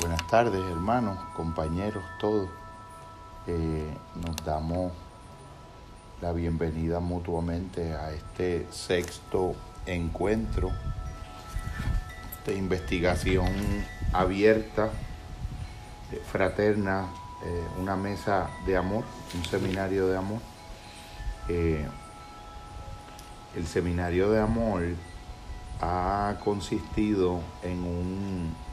Buenas tardes, hermanos, compañeros, todos. Eh, nos damos la bienvenida mutuamente a este sexto encuentro de investigación abierta, eh, fraterna, eh, una mesa de amor, un seminario de amor. el seminario de amor ha consistido en un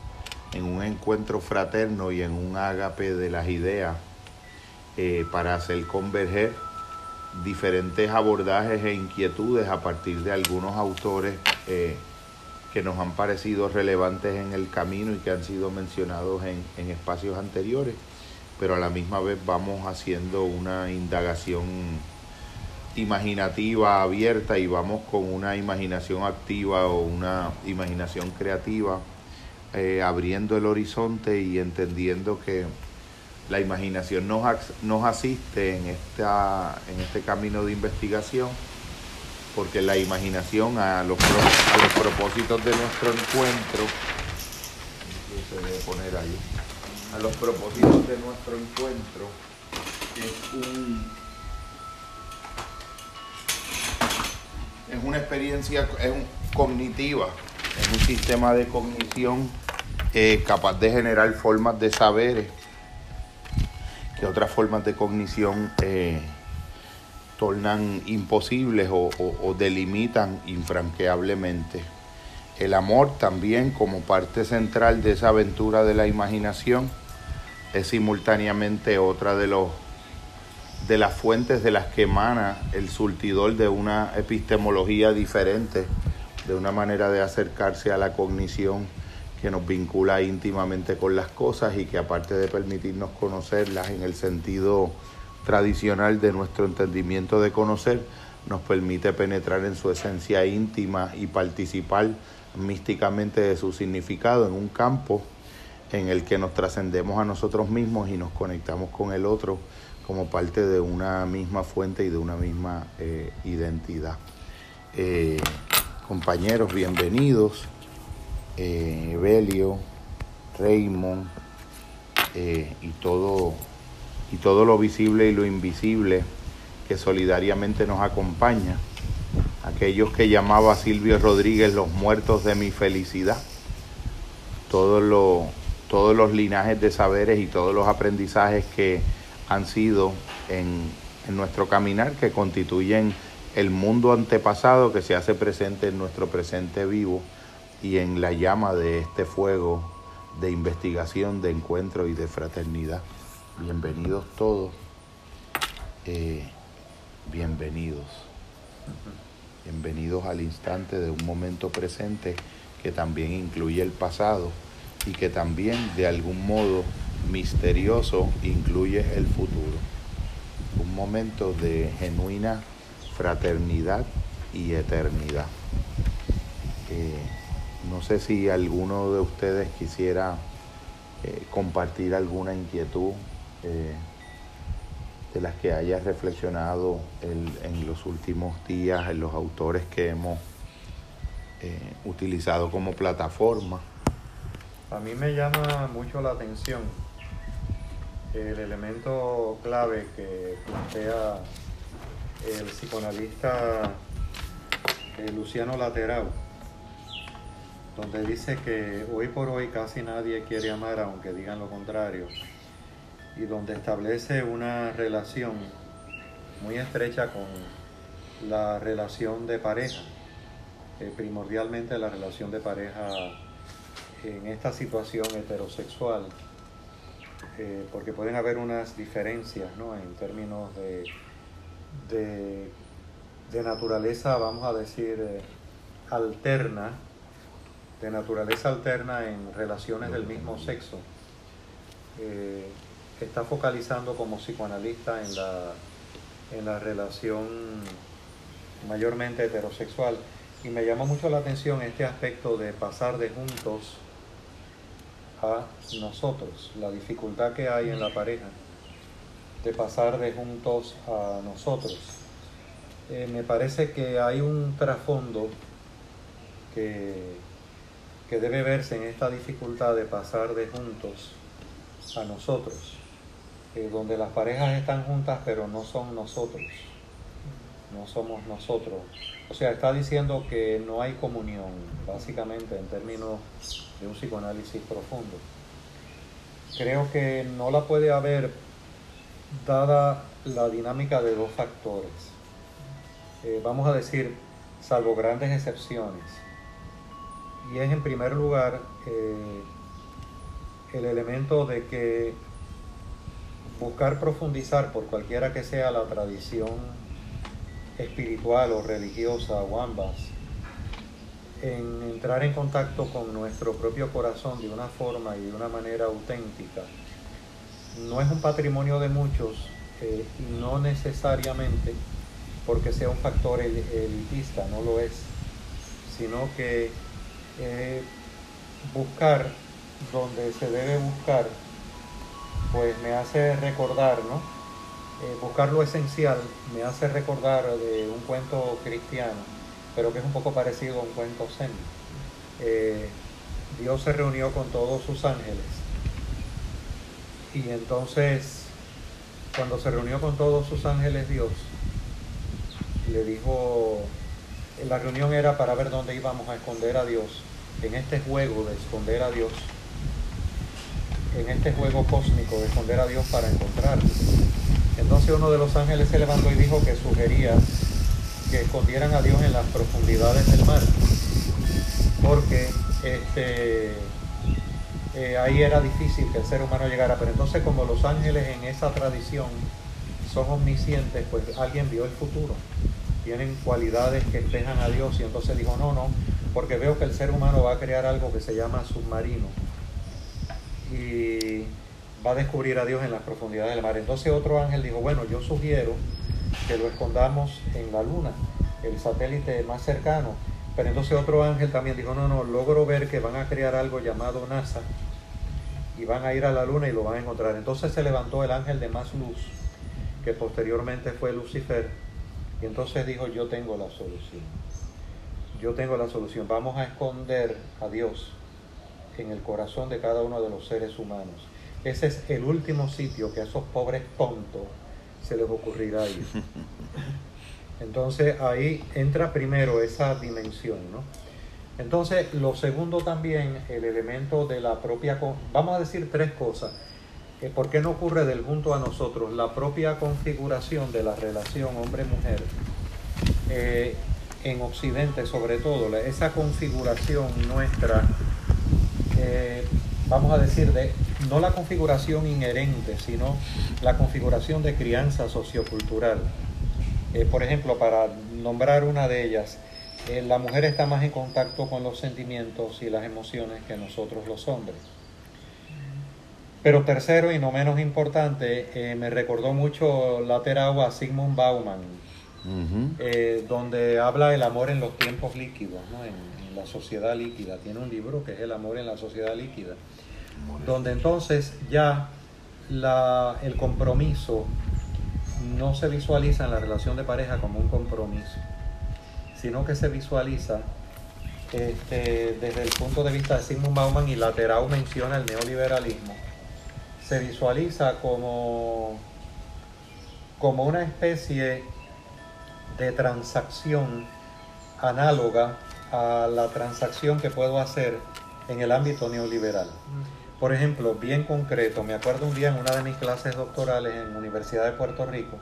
en un encuentro fraterno y en un ágape de las ideas eh, para hacer converger diferentes abordajes e inquietudes a partir de algunos autores eh, que nos han parecido relevantes en el camino y que han sido mencionados en, en espacios anteriores, pero a la misma vez vamos haciendo una indagación imaginativa abierta y vamos con una imaginación activa o una imaginación creativa eh, abriendo el horizonte y entendiendo que la imaginación nos, nos asiste en, esta, en este camino de investigación, porque la imaginación a los, a los propósitos de nuestro encuentro, se debe poner ahí, a los propósitos de nuestro encuentro, es un es una experiencia es un, cognitiva, es un sistema de cognición capaz de generar formas de saberes que otras formas de cognición eh, tornan imposibles o, o, delimitan infranqueablemente. El amor también como parte central de esa aventura de la imaginación es simultáneamente otra de los de las fuentes de las que emana el surtidor de una epistemología diferente, de una manera de acercarse a la cognición que nos vincula íntimamente con las cosas y que aparte de permitirnos conocerlas en el sentido tradicional de nuestro entendimiento de conocer, nos permite penetrar en su esencia íntima y participar místicamente de su significado en un campo en el que nos trascendemos a nosotros mismos y nos conectamos con el otro como parte de una misma fuente y de una misma eh, identidad. Eh, compañeros, bienvenidos eh, Belio, Raymond eh, y, todo, y lo visible y lo invisible que solidariamente nos acompaña. Aquellos que llamaba Silvio Rodríguez los muertos de mi felicidad. Todos los, todos los linajes de saberes y todos los aprendizajes que han sido en, en nuestro caminar, que constituyen el mundo antepasado que se hace presente en nuestro presente vivo y en la llama de este fuego de investigación, de encuentro y de fraternidad. Bienvenidos todos, eh, bienvenidos, bienvenidos al instante de un momento presente que también incluye el pasado y que también de algún modo misterioso incluye el futuro. Un momento de genuina fraternidad y eternidad. Eh, no sé si alguno de ustedes quisiera eh, compartir alguna inquietud eh, de las que haya reflexionado en los últimos días en los autores que hemos eh, utilizado como plataforma. A mí me llama mucho la atención el elemento clave que plantea el psicoanalista Luciano Laterau donde dice que hoy por hoy casi nadie quiere amar aunque digan lo contrario, y donde establece una relación muy estrecha con la relación de pareja, eh, primordialmente la relación de pareja en esta situación heterosexual, eh, porque pueden haber unas diferencias ¿no? en términos de, de, naturaleza, vamos a decir, eh, alterna, de naturaleza alterna en relaciones del mismo sexo. Eh, está focalizando como psicoanalista en la, en la relación mayormente heterosexual. Y me llama mucho la atención este aspecto de pasar de juntos a nosotros, la dificultad que hay en la pareja de pasar de juntos a nosotros. Eh, me parece que hay un trasfondo que que debe verse en esta dificultad de pasar de juntos a nosotros, eh, donde las parejas están juntas pero no son nosotros, no somos nosotros. O sea, está diciendo que no hay comunión, básicamente en términos de un psicoanálisis profundo. Creo que no la puede haber dada la dinámica de dos factores. Eh, vamos a decir, salvo grandes excepciones. Y es en primer lugar eh, el elemento de que buscar profundizar por cualquiera que sea la tradición espiritual o religiosa o ambas, en entrar en contacto con nuestro propio corazón de una forma y de una manera auténtica, no es un patrimonio de muchos eh, no necesariamente porque sea un factor elitista, no lo es, sino que eh, buscar donde se debe buscar, pues me hace recordar, ¿no? Eh, buscar lo esencial me hace recordar de un cuento cristiano, pero que es un poco parecido a un cuento zen. Eh, Dios se reunió con todos sus ángeles y entonces cuando se reunió con todos sus ángeles Dios, le dijo, la reunión era para ver dónde íbamos a esconder a Dios, en este juego de esconder a Dios, en este juego cósmico de esconder a Dios para encontrarlo. Entonces uno de los ángeles se levantó y dijo que sugería que escondieran a Dios en las profundidades del mar, porque este, eh, ahí era difícil que el ser humano llegara. Pero entonces como los ángeles en esa tradición son omniscientes, pues alguien vio el futuro, tienen cualidades que espejan a Dios y entonces dijo, no, no, porque veo que el ser humano va a crear algo que se llama submarino y va a descubrir a Dios en las profundidades del mar. Entonces otro ángel dijo, bueno, yo sugiero que lo escondamos en la luna, el satélite más cercano. Pero entonces otro ángel también dijo, no, no, logro ver que van a crear algo llamado NASA y van a ir a la luna y lo van a encontrar. Entonces se levantó el ángel de más luz, que posteriormente fue Lucifer, y entonces dijo, yo tengo la solución. Yo tengo la solución. Vamos a esconder a Dios en el corazón de cada uno de los seres humanos. Ese es el último sitio que a esos pobres tontos se les ocurrirá ir. Entonces ahí entra primero esa dimensión, ¿no? Entonces lo segundo también, el elemento de la propia, vamos a decir tres cosas. Eh, ¿Por qué no ocurre del junto a nosotros? La propia configuración de la relación hombre-mujer, eh, en Occidente sobre todo, esa configuración nuestra eh, vamos a decir, de no la configuración inherente, sino la configuración de crianza sociocultural. Eh, por ejemplo, para nombrar una de ellas, eh, la mujer está más en contacto con los sentimientos y las emociones que nosotros los hombres. Pero tercero y no menos importante, me recordó mucho la terapia Sigmund Bauman, donde habla del amor en los tiempos líquidos, ¿no? la sociedad líquida. Tiene un libro que es El amor en la sociedad líquida, donde entonces ya la, el compromiso no se visualiza en la relación de pareja como un compromiso, sino que se visualiza este, desde el punto de vista de Sigmund Bauman y Laterau menciona el neoliberalismo, se visualiza como, como una especie de transacción análoga a la transacción que puedo hacer en el ámbito neoliberal. Por ejemplo, bien concreto, me acuerdo un día en una de mis clases doctorales en Universidad de Puerto Rico,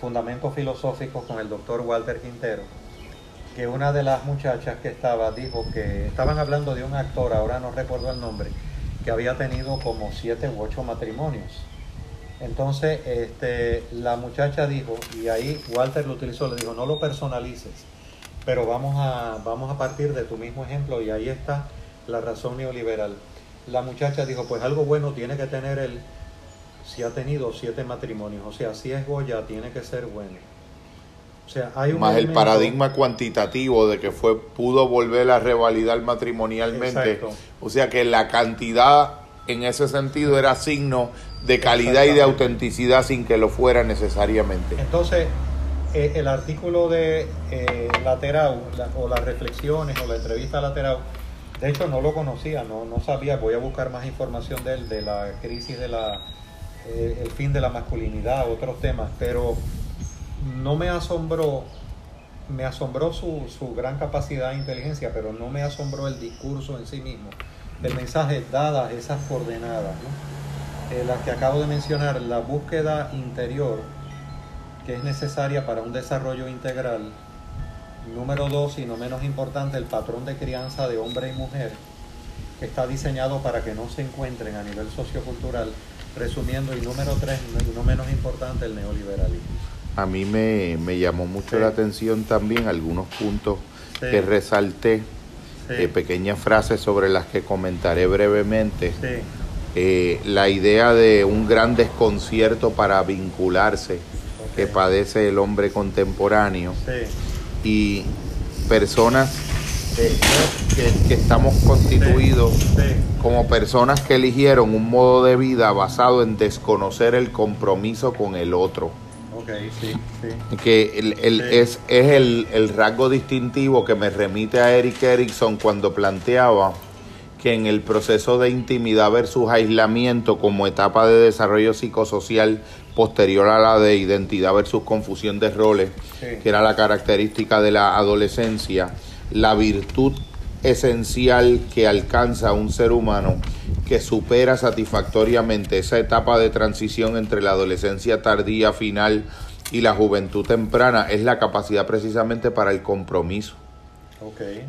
Fundamentos Filosóficos con el doctor Walter Quintero, que una de las muchachas que estaba dijo que estaban hablando de un actor, ahora no recuerdo el nombre, que había tenido como siete u ocho matrimonios. Entonces, este, la muchacha dijo, y ahí Walter lo utilizó, le dijo, no lo personalices pero vamos a, vamos a partir de tu mismo ejemplo y ahí está la razón neoliberal. La muchacha dijo, pues algo bueno tiene que tener él si ha tenido siete matrimonios. O sea, si es Goya, tiene que ser bueno. O sea, hay un Más el paradigma cuantitativo de que fue pudo volver a revalidar matrimonialmente. O sea que la cantidad en ese sentido era signo de calidad y de autenticidad sin que lo fuera necesariamente. Entonces, eh, el artículo de eh, Laterau, o las reflexiones, o la entrevista a Laterau, De hecho, no lo conocía, no, no sabía, voy a buscar más información de él, de la crisis de la, eh, el fin de la masculinidad, otros temas, pero no me asombró, me asombró su, su gran capacidad de inteligencia, pero no me asombró el discurso en sí mismo, el mensaje dadas esas coordenadas, ¿no? Eh, las que acabo de mencionar, la búsqueda interior que es necesaria para un desarrollo integral. Número dos, y no menos importante, el patrón de crianza de hombre y mujer, que está diseñado para que no se encuentren a nivel sociocultural. Resumiendo, y número tres, y no menos importante, el neoliberalismo. A mí me, llamó mucho la atención también algunos puntos que resalté, eh, pequeñas frases sobre las que comentaré brevemente. Eh, la idea de un gran desconcierto para vincularse que padece el hombre contemporáneo y personas que, estamos constituidos como personas que eligieron un modo de vida basado en desconocer el compromiso con el otro. Que es, es el, el rasgo distintivo que me remite a Eric Erickson cuando planteaba que en el proceso de intimidad versus aislamiento como etapa de desarrollo psicosocial posterior a la de identidad versus confusión de roles, que era la característica de la adolescencia, la virtud esencial que alcanza un ser humano que supera satisfactoriamente esa etapa de transición entre la adolescencia tardía final y la juventud temprana es la capacidad precisamente para el compromiso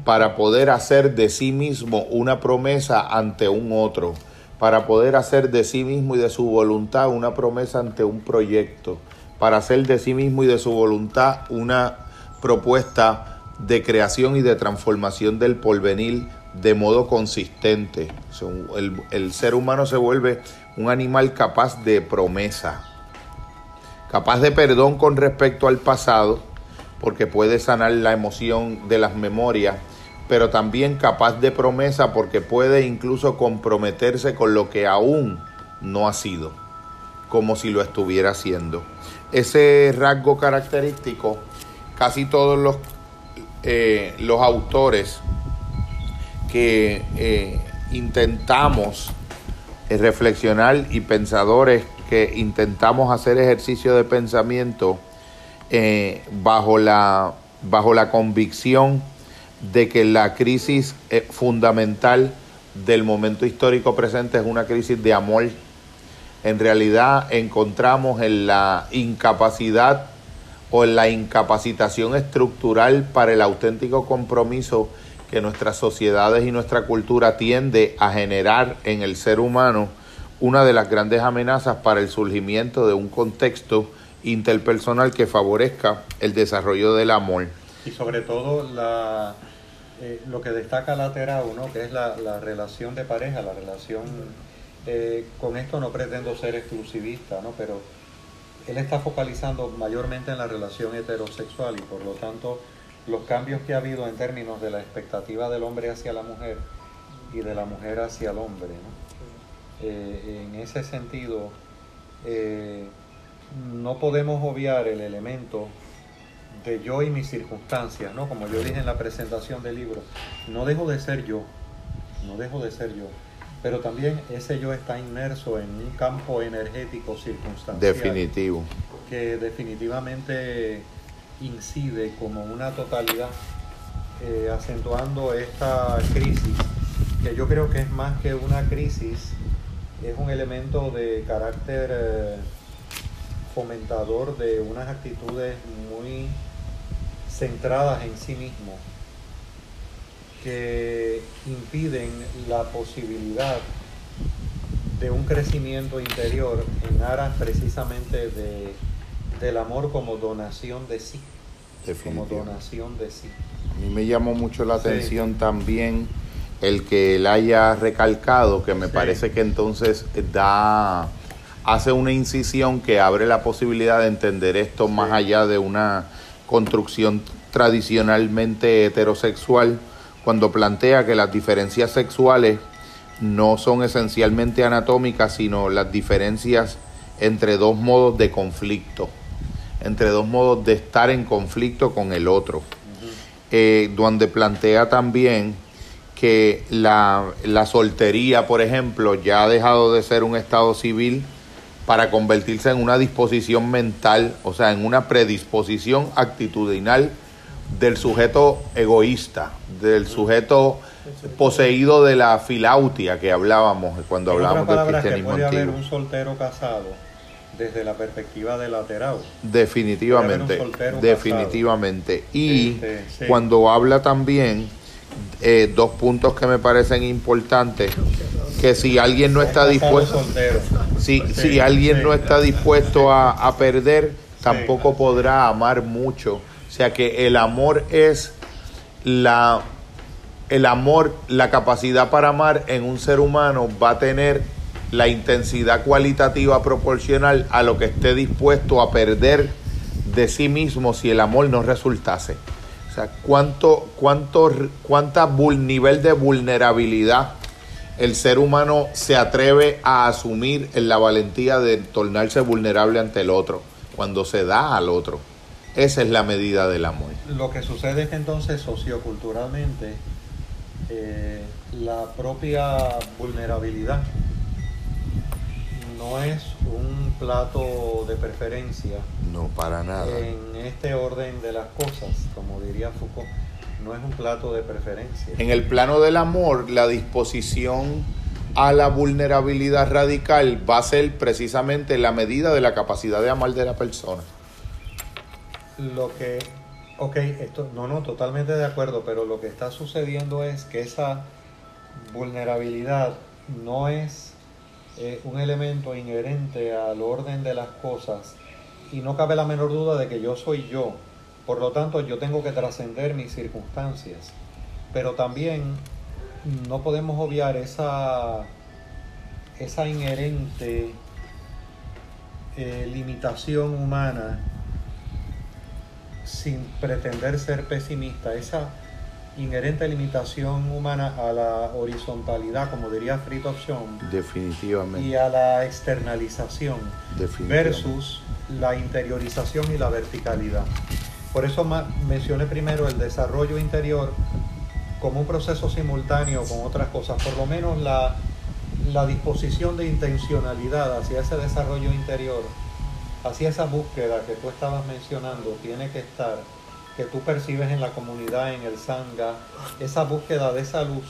para poder hacer de sí mismo una promesa ante un otro, para poder hacer de sí mismo y de su voluntad una promesa ante un proyecto, para hacer de sí mismo y de su voluntad una propuesta de creación y de transformación del porvenir de modo consistente. el, el ser humano se vuelve un animal capaz de promesa, capaz de perdón con respecto al pasado, porque puede sanar la emoción de las memorias, pero también capaz de promesa porque puede incluso comprometerse con lo que aún no ha sido, como si lo estuviera haciendo. Ese rasgo característico, casi todos los, eh, los autores que eh, intentamos eh, reflexionar y pensadores que intentamos hacer ejercicio de pensamiento, eh, bajo, la, bajo la convicción de que la crisis eh, fundamental del momento histórico presente es una crisis de amor. En realidad encontramos en la incapacidad o en la incapacitación estructural para el auténtico compromiso que nuestras sociedades y nuestra cultura tiende a generar en el ser humano una de las grandes amenazas para el surgimiento de un contexto interpersonal que favorezca el desarrollo del amor. Y sobre todo la, eh, lo que destaca la Terao, ¿no? que es la, relación de pareja, la relación... Eh, con esto no pretendo ser exclusivista, ¿no? pero él está focalizando mayormente en la relación heterosexual y por lo tanto los cambios que ha habido en términos de la expectativa del hombre hacia la mujer y de la mujer hacia el hombre. ¿no? Eh, en ese sentido, no podemos obviar el elemento de yo y mis circunstancias, ¿no? Como yo dije en la presentación del libro, no dejo de ser yo, no dejo de ser yo, pero también ese yo está inmerso en un campo energético circunstancial. Definitivo. Que definitivamente incide como una totalidad, eh, acentuando esta crisis, que yo creo que es más que una crisis, es un elemento de carácter... Eh, fomentador de unas actitudes muy centradas en sí mismo que impiden la posibilidad de un crecimiento interior en aras precisamente de, del amor como donación de sí. Como donación de sí. A mí me llamó mucho la atención también el que él haya recalcado, que me parece que entonces da hace una incisión que abre la posibilidad de entender esto más allá de una construcción tradicionalmente heterosexual, cuando plantea que las diferencias sexuales no son esencialmente anatómicas, sino las diferencias entre dos modos de conflicto, entre dos modos de estar en conflicto con el otro, eh, donde plantea también que la, la soltería, por ejemplo, ya ha dejado de ser un estado civil para convertirse en una disposición mental, o sea, en una predisposición actitudinal del sujeto egoísta, del sujeto poseído de la filautia que hablábamos cuando hablábamos del cristianismo que puede antiguo. haber un soltero casado desde la perspectiva del lateral. Definitivamente, definitivamente. Y Este, sí. cuando habla también, eh, dos puntos que me parecen importantes, que si alguien no está dispuesto, si, si alguien no está dispuesto a, a perder, tampoco podrá amar mucho. O sea que el amor es la el amor, la capacidad para amar en un ser humano va a tener la intensidad cualitativa proporcional a lo que esté dispuesto a perder de sí mismo si el amor no resultase. Cuánto, nivel de vulnerabilidad el ser humano se atreve a asumir en la valentía de tornarse vulnerable ante el otro, cuando se da al otro. Esa es la medida del amor. Lo que sucede es que entonces socioculturalmente eh, la propia vulnerabilidad no es un plato de preferencia No, para nada. en este orden de las cosas, como diría Foucault, no es un plato de preferencia. En el plano del amor, la disposición a la vulnerabilidad radical va a ser precisamente la medida de la capacidad de amar de la persona. Lo que, ok, esto, no, no, totalmente de acuerdo, pero lo que está sucediendo es que esa vulnerabilidad no es eh, un elemento inherente al orden de las cosas y no cabe la menor duda de que yo soy yo. Por lo tanto, yo tengo que trascender mis circunstancias. Pero también no podemos obviar esa, esa inherente eh, limitación humana sin pretender ser pesimista, esa inherente limitación humana a la horizontalidad, como diría Fritjof Schoen, Definitivamente. y a la externalización definitivamente. versus la interiorización y la verticalidad. Por eso mencioné primero el desarrollo interior como un proceso simultáneo con otras cosas, por lo menos la, la disposición de intencionalidad hacia ese desarrollo interior, hacia esa búsqueda que tú estabas mencionando, tiene que estar, que tú percibes en la comunidad, en el sangha, esa búsqueda de esa luz,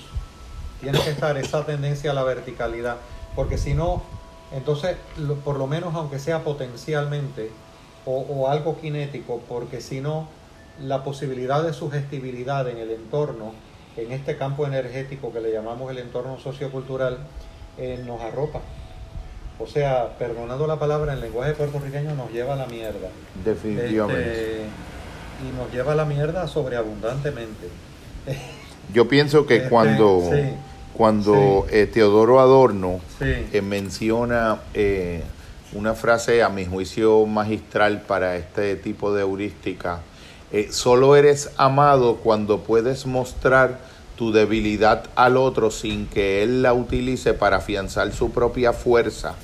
tiene que estar esa tendencia a la verticalidad, porque si no, entonces, lo- por lo menos aunque sea potencialmente o, o algo kinético, porque si no, la posibilidad de sugestibilidad en el entorno, en este campo energético que le llamamos el entorno sociocultural, eh, nos arropa. O sea, perdonando la palabra, en lenguaje puertorriqueño nos lleva a la mierda. Definitivamente. Este, y nos lleva a la mierda sobreabundantemente. Yo pienso que Este, cuando, sí, cuando eh, Teodoro Adorno Sí. eh, menciona eh, una frase a mi juicio magistral para este tipo de heurística, solo eres amado cuando puedes mostrar tu debilidad al otro sin que él la utilice para afianzar su propia fuerza,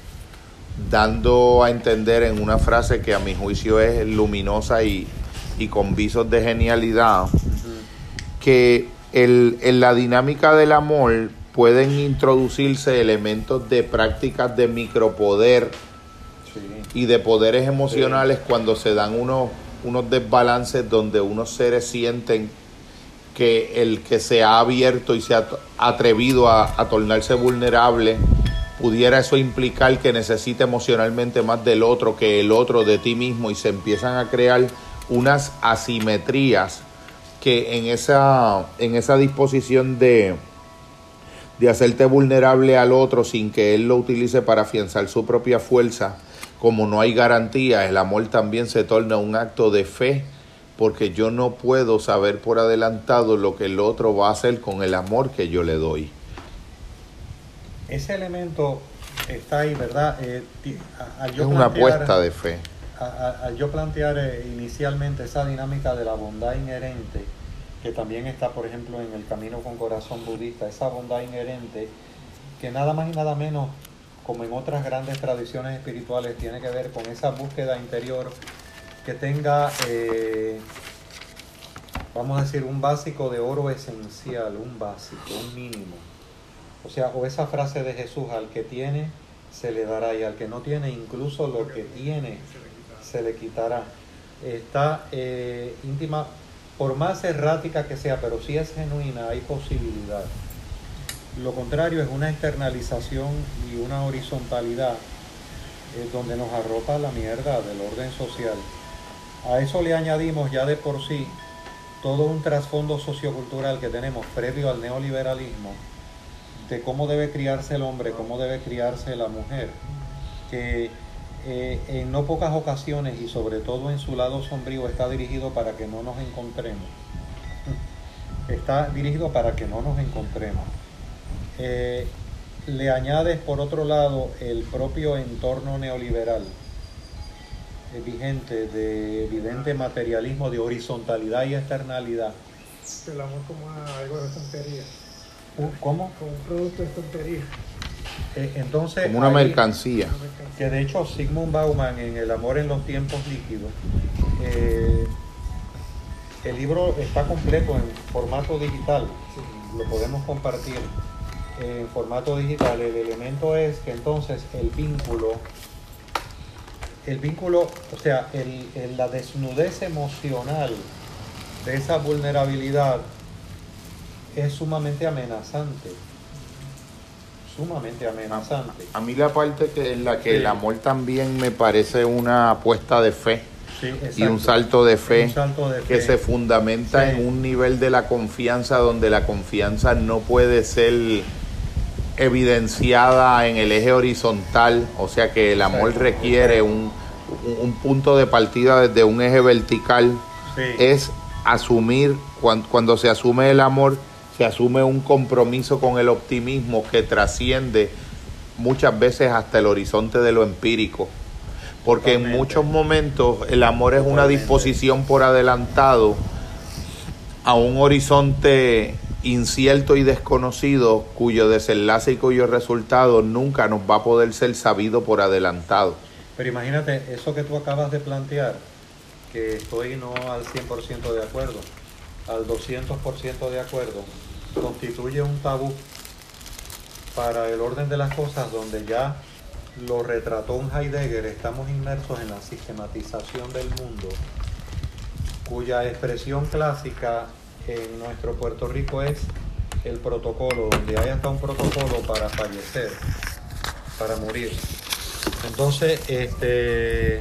dando a entender en una frase que a mi juicio es luminosa y, y con visos de genialidad, que el- en la dinámica del amor pueden introducirse elementos de prácticas de micropoder Sí. y de poderes emocionales cuando se dan unos, unos desbalances donde unos seres sienten que el que se ha abierto y se ha atrevido a, a tornarse vulnerable, pudiera eso implicar que necesita emocionalmente más del otro que el otro de ti mismo y se empiezan a crear unas asimetrías que en esa, en esa disposición de, de hacerte vulnerable al otro sin que él lo utilice para afianzar su propia fuerza, como no hay garantía, el amor también se torna un acto de fe, porque yo no puedo saber por adelantado lo que el otro va a hacer con el amor que yo le doy. Ese elemento está ahí, ¿verdad? Eh, Es una apuesta de fe. Al yo plantear eh, inicialmente esa dinámica de la bondad inherente, que también está, por ejemplo, en el camino con corazón budista, esa bondad inherente que nada más y nada menos, como en otras grandes tradiciones espirituales, tiene que ver con esa búsqueda interior que tenga eh, vamos a decir, un básico de oro esencial, un básico, un mínimo. O sea, o esa frase de Jesús, al que tiene, se le dará, y al que no tiene, incluso lo que tiene, se le quitará. Está eh, íntima, por más errática que sea, pero si es genuina, hay posibilidad. Lo contrario es una externalización y una horizontalidad eh, donde nos arropa la mierda del orden social. A eso le añadimos ya de por sí todo un trasfondo sociocultural que tenemos previo al neoliberalismo de cómo debe criarse el hombre, cómo debe criarse la mujer, que eh, en no pocas ocasiones y sobre todo en su lado sombrío está dirigido para que no nos encontremos. Está dirigido para que no nos encontremos. Eh, le añades por otro lado el propio entorno neoliberal eh, vigente de evidente materialismo, de horizontalidad y externalidad. El amor como algo de tontería. ¿Cómo? Como un producto de tontería. Eh, entonces, como una mercancía. Que de hecho Sigmund Bauman en El amor en los tiempos líquidos, eh, el libro está completo en formato digital, lo podemos compartir en formato digital. El elemento es que entonces el vínculo, el vínculo, o sea, el, la desnudez emocional de esa vulnerabilidad es sumamente amenazante sumamente amenazante. A, mí la parte que en la que el amor también me parece una apuesta de fe. y un salto de fe, que se fundamenta en un nivel de la confianza donde la confianza no puede ser evidenciada en el eje horizontal, o sea que el amor requiere un, un, punto de partida desde un eje vertical, es asumir, cuando, cuando se asume el amor, se asume un compromiso con el optimismo que trasciende muchas veces hasta el horizonte de lo empírico. Porque en muchos momentos el amor es una disposición por adelantado a un horizonte incierto y desconocido cuyo desenlace y cuyo resultado nunca nos va a poder ser sabido por adelantado. Pero imagínate, eso que tú acabas de plantear, que estoy no al 100% de acuerdo, al 200% de acuerdo, constituye un tabú para el orden de las cosas donde ya lo retrató un Heidegger, estamos inmersos en la sistematización del mundo, cuya expresión clásica en nuestro Puerto Rico es el protocolo, donde hay hasta un protocolo para fallecer, para morir. Entonces, este,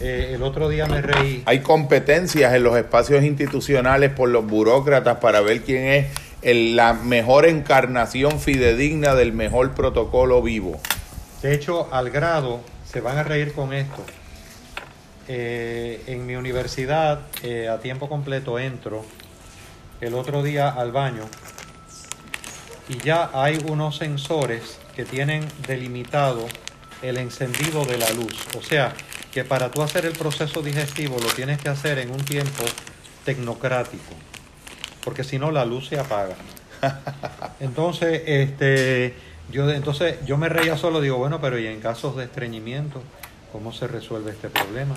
eh, el otro día me reí. Hay competencias en los espacios institucionales por los burócratas para ver quién es la mejor encarnación fidedigna del mejor protocolo vivo. De hecho, al grado, se van a reír con esto. Eh, en mi universidad, eh, a tiempo completo, entro el otro día al baño y ya hay unos sensores que tienen delimitado el encendido de la luz. O sea, que para tú hacer el proceso digestivo lo tienes que hacer en un tiempo tecnocrático porque si no la luz se apaga. Entonces, este, yo, entonces yo me reía solo, digo, bueno, pero y en casos de estreñimiento, ¿cómo se resuelve este problema?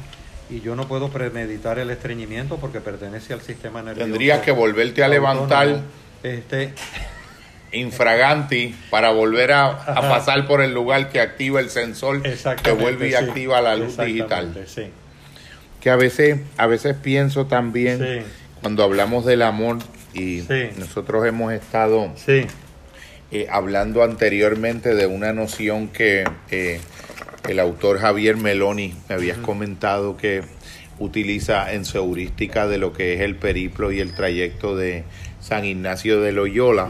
Y yo no puedo premeditar el estreñimiento porque pertenece al sistema nervioso. Tendrías que volverte a levantar este, infraganti para volver a, pasar por el lugar que activa el sensor que vuelve y activa la luz digital. Que a veces, a veces pienso también, cuando hablamos del amor, y nosotros hemos estado eh, hablando anteriormente de una noción que eh, el autor Javier Meloni me habías comentado que utiliza en su heurística de lo que es el periplo y el trayecto de San Ignacio de Loyola,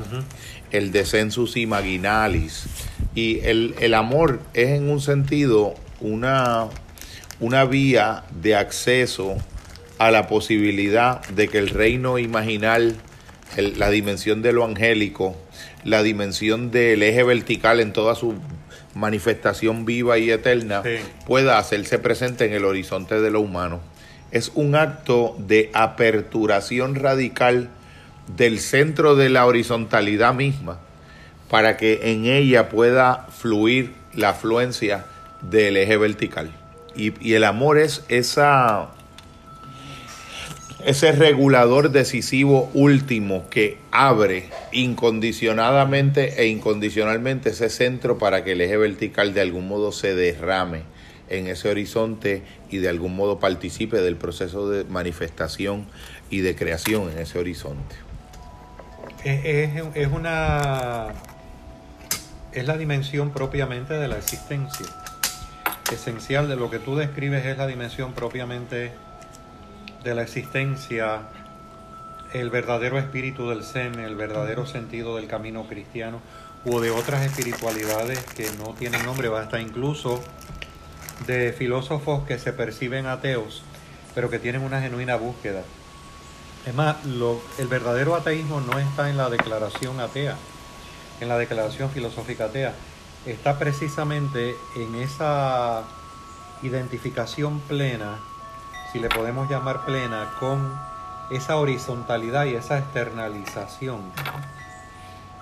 el descensus imaginalis. Y el, el, amor es en un sentido una, una vía de acceso a la posibilidad de que el reino imaginal la dimensión de lo angélico, la dimensión del eje vertical en toda su manifestación viva y eterna, pueda hacerse presente en el horizonte de lo humano. Es un acto de aperturación radical del centro de la horizontalidad misma para que en ella pueda fluir la afluencia del eje vertical. Y, y el amor es esa ese regulador decisivo último que abre incondicionadamente e incondicionalmente ese centro para que el eje vertical de algún modo se derrame en ese horizonte y de algún modo participe del proceso de manifestación y de creación en ese horizonte. Es, es- es una. Es la dimensión propiamente de la existencia. Esencial de lo que tú describes es la dimensión propiamente de la existencia, el verdadero espíritu del Zen, el verdadero sentido del camino cristiano o de otras espiritualidades que no tienen nombre, hasta incluso de filósofos que se perciben ateos, pero que tienen una genuina búsqueda. Es más, lo- el verdadero ateísmo no está en la declaración atea, en la declaración filosófica atea, está precisamente en esa identificación plena, si le podemos llamar plena, con esa horizontalidad y esa externalización.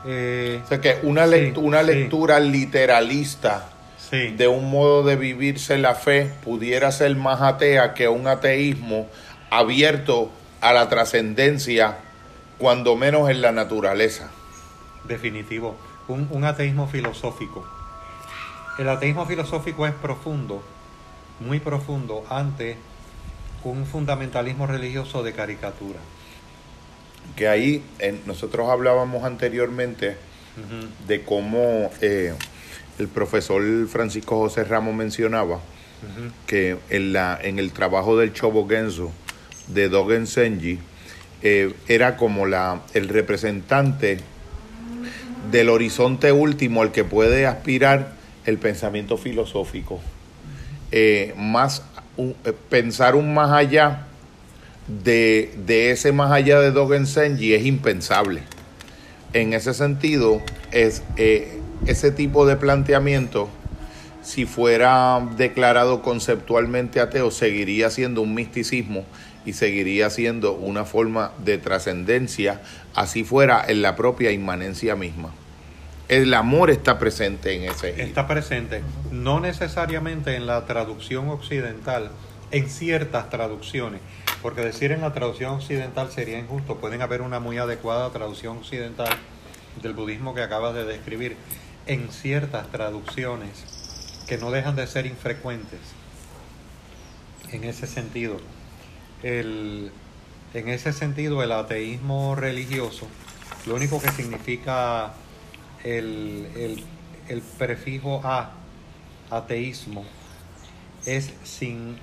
Eh, O sea que una, Sí, lect- una sí. lectura literalista sí, de un modo de vivirse la fe pudiera ser más atea que un ateísmo abierto a la trascendencia, cuando menos en la naturaleza. definitivo. Un, un ateísmo filosófico. El ateísmo filosófico es profundo, muy profundo, ante un fundamentalismo religioso de caricatura. Que ahí nosotros hablábamos anteriormente de cómo eh, el profesor Francisco José Ramos mencionaba que en, la, en el trabajo del Chobo Genso de Dogen Senji eh, era como la, el representante del horizonte último al que puede aspirar el pensamiento filosófico. Eh, más eh, pensar un más allá de, de ese más allá de Dogen Senji es impensable. En ese sentido, es eh, ese tipo de planteamiento si fuera declarado conceptualmente ateo, seguiría siendo un misticismo y seguiría siendo una forma de trascendencia, así fuera en la propia inmanencia misma. El amor está presente en ese. Está presente, no necesariamente en la traducción occidental, en ciertas traducciones, porque decir en la traducción occidental sería injusto. Pueden haber una muy adecuada traducción occidental del budismo que acabas de describir, en ciertas traducciones que no dejan de ser infrecuentes. En ese sentido, el, en ese sentido, el ateísmo religioso, lo único que significa el, el- el prefijo a, ateísmo, es sin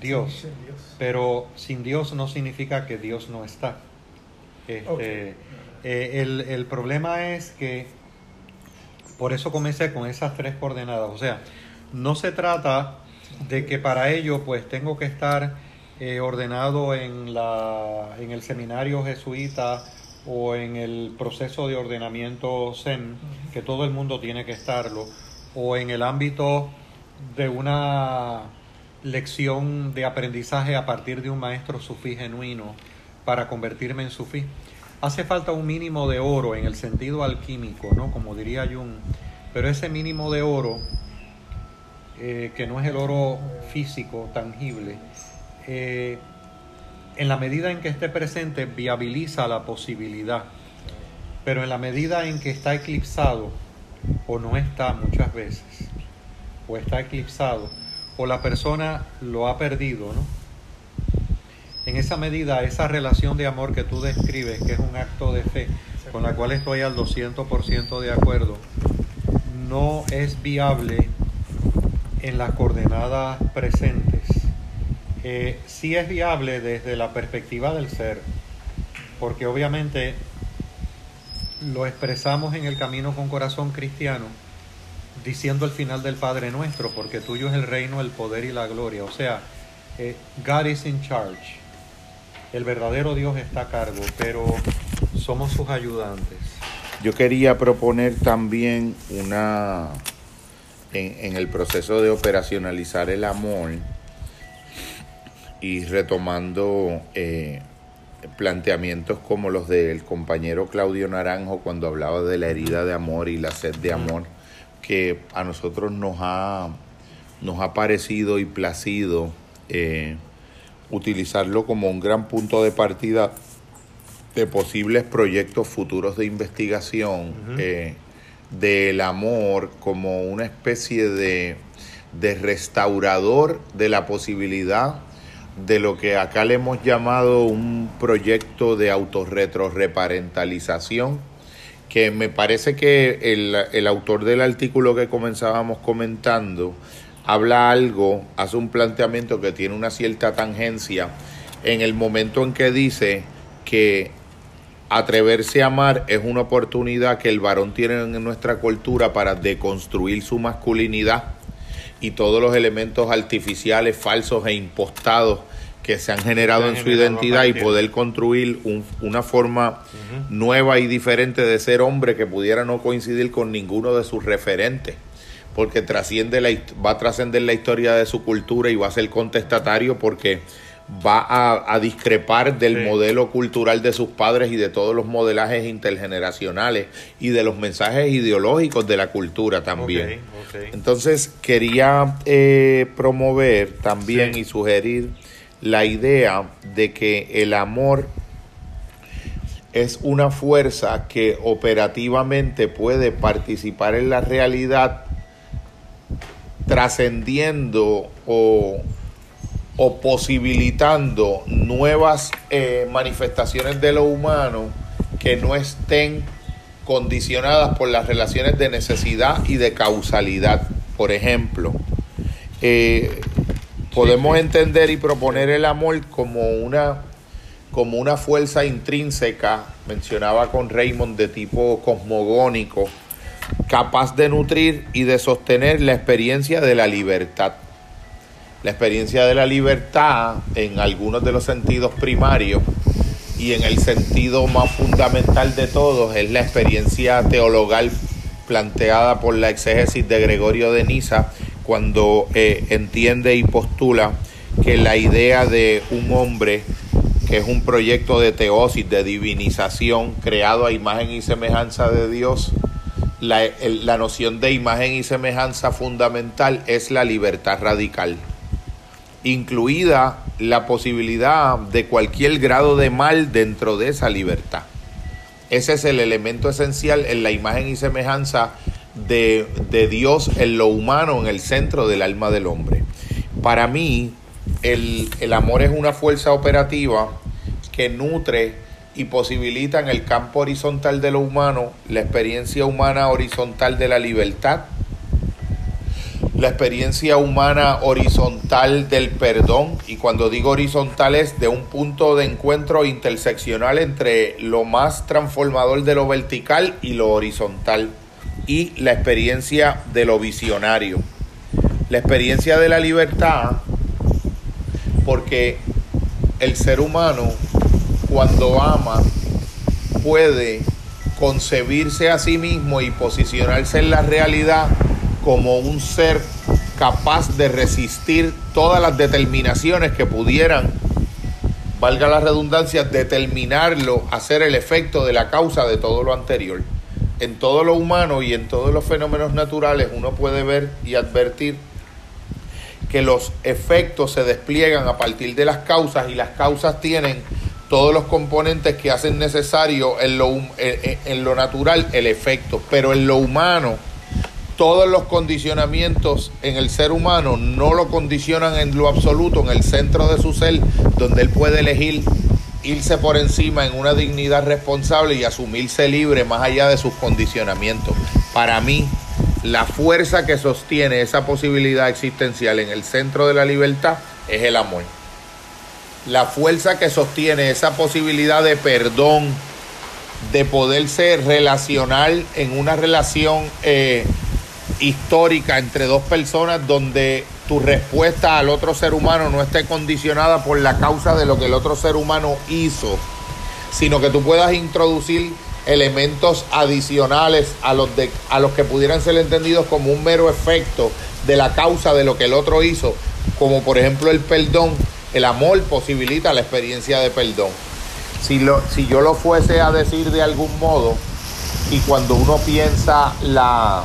Dios. Sin Dios. Pero sin Dios no significa que Dios no está. Este, eh, el, el problema es que, por eso comencé con esas tres coordenadas. O sea, no se trata de que para ello pues tengo que estar eh, ordenado en, la, en el seminario jesuita o en el proceso de ordenamiento Zen, que todo el mundo tiene que estarlo, o en el ámbito de una lección de aprendizaje a partir de un maestro sufí genuino para convertirme en sufí. Hace falta un mínimo de oro en el sentido alquímico, ¿no? Como diría Jung, pero ese mínimo de oro, eh, que no es el oro físico, tangible, eh, en la medida en que esté presente viabiliza la posibilidad, pero en la medida en que está eclipsado, o no está muchas veces, o está eclipsado, o la persona lo ha perdido, ¿no? En esa medida, esa relación de amor que tú describes, que es un acto de fe, con la cual estoy al 200% de acuerdo, no es viable en las coordenadas presentes. Eh, sí es viable desde la perspectiva del ser, porque obviamente lo expresamos en el camino con corazón cristiano, diciendo el final del Padre nuestro, porque tuyo es el reino, el poder y la gloria. O sea, eh, God is in charge. El verdadero Dios está a cargo, pero somos sus ayudantes. Yo quería proponer también una, en, en el proceso de operacionalizar el amor y retomando eh, planteamientos como los del compañero Claudio Naranjo cuando hablaba de la herida de amor y la sed de amor, que a nosotros nos ha, nos ha parecido y placido eh, utilizarlo como un gran punto de partida de posibles proyectos futuros de investigación eh, del amor como una especie de, de restaurador de la posibilidad de lo que acá le hemos llamado un proyecto de autorretroreparentalización, que me parece que el, el, autor del artículo que comenzábamos comentando habla algo, hace un planteamiento que tiene una cierta tangencia en el momento en que dice que atreverse a amar es una oportunidad que el varón tiene en nuestra cultura para deconstruir su masculinidad y todos los elementos artificiales, falsos e impostados que se han generado en su identidad y poder construir una forma nueva y diferente de ser hombre que pudiera no coincidir con ninguno de sus referentes, porque trasciende la, va a trascender la historia de su cultura y va a ser contestatario porque va a, discrepar del modelo cultural de sus padres y de todos los modelajes intergeneracionales y de los mensajes ideológicos de la cultura también. Entonces quería eh, promover también y sugerir la idea de que el amor es una fuerza que operativamente puede participar en la realidad trascendiendo o o posibilitando nuevas eh, manifestaciones de lo humano que no estén condicionadas por las relaciones de necesidad y de causalidad. Por ejemplo, eh, podemos entender y proponer el amor como una, como una fuerza intrínseca, mencionaba con Raymond, de tipo cosmogónico, capaz de nutrir y de sostener la experiencia de la libertad la experiencia de la libertad en algunos de los sentidos primarios y en el sentido más fundamental de todos es la experiencia teologal planteada por la exégesis de Gregorio de Niza cuando eh, entiende y postula que la idea de un hombre que es un proyecto de teosis, de divinización, creado a imagen y semejanza de Dios, la, la noción de imagen y semejanza fundamental es la libertad radical incluida la posibilidad de cualquier grado de mal dentro de esa libertad. Ese es el elemento esencial en la imagen y semejanza de, Dios en lo humano, en el centro del alma del hombre. Para mí, el, el amor es una fuerza operativa que nutre y posibilita en el campo horizontal de lo humano la experiencia humana horizontal de la libertad, la experiencia humana horizontal del perdón, y cuando digo horizontal es de un punto de encuentro interseccional entre lo más transformador de lo vertical y lo horizontal, y la experiencia de lo visionario. La experiencia de la libertad, porque el ser humano cuando ama puede concebirse a sí mismo y posicionarse en la realidad como un ser capaz de resistir todas las determinaciones que pudieran, valga la redundancia, determinarlo, hacer el efecto de la causa de todo lo anterior. En todo lo humano y en todos los fenómenos naturales uno puede ver y advertir que los efectos se despliegan a partir de las causas y las causas tienen todos los componentes que hacen necesario en lo, en lo natural el efecto, pero en lo humano todos los condicionamientos en el ser humano no lo condicionan en lo absoluto, en el centro de su ser, donde él puede elegir irse por encima en una dignidad responsable y asumirse libre más allá de sus condicionamientos. Para mí, la fuerza que sostiene esa posibilidad existencial en el centro de la libertad es el amor. La fuerza que sostiene esa posibilidad de perdón, de poderse relacionar en una relación eh, histórica entre dos personas donde tu respuesta al otro ser humano no esté condicionada por la causa de lo que el otro ser humano hizo, sino que tú puedas introducir elementos adicionales a los, de, a los que pudieran ser entendidos como un mero efecto de la causa de lo que el otro hizo, como por ejemplo el perdón, el amor posibilita la experiencia de perdón. Si, lo, si yo lo fuese a decir de algún modo, y cuando uno piensa la,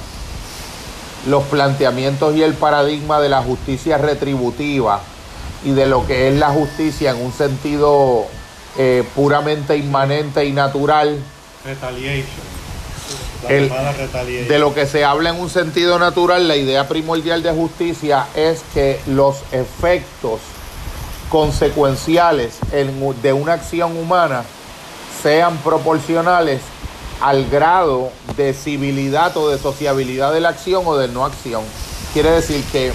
los planteamientos y el paradigma de la justicia retributiva y de lo que es la justicia en un sentido eh, puramente inmanente y natural. Retaliation. La El-. De lo que se habla en un sentido natural, la idea primordial de justicia es que los efectos consecuenciales en- de una acción humana sean proporcionales al grado de civilidad o de sociabilidad de la acción o de no acción. Quiere decir que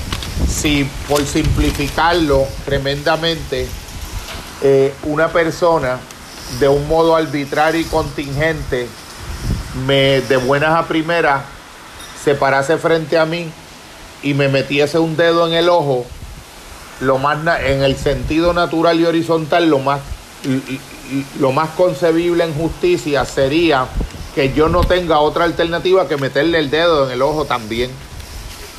si por simplificarlo tremendamente, eh, una persona de un modo arbitrario y contingente me de buenas a primeras se parase frente a mí y me metiese un dedo en el ojo, lo más en el sentido natural y horizontal, lo más lo más concebible en justicia sería que yo no tenga otra alternativa que meterle el dedo en el ojo también.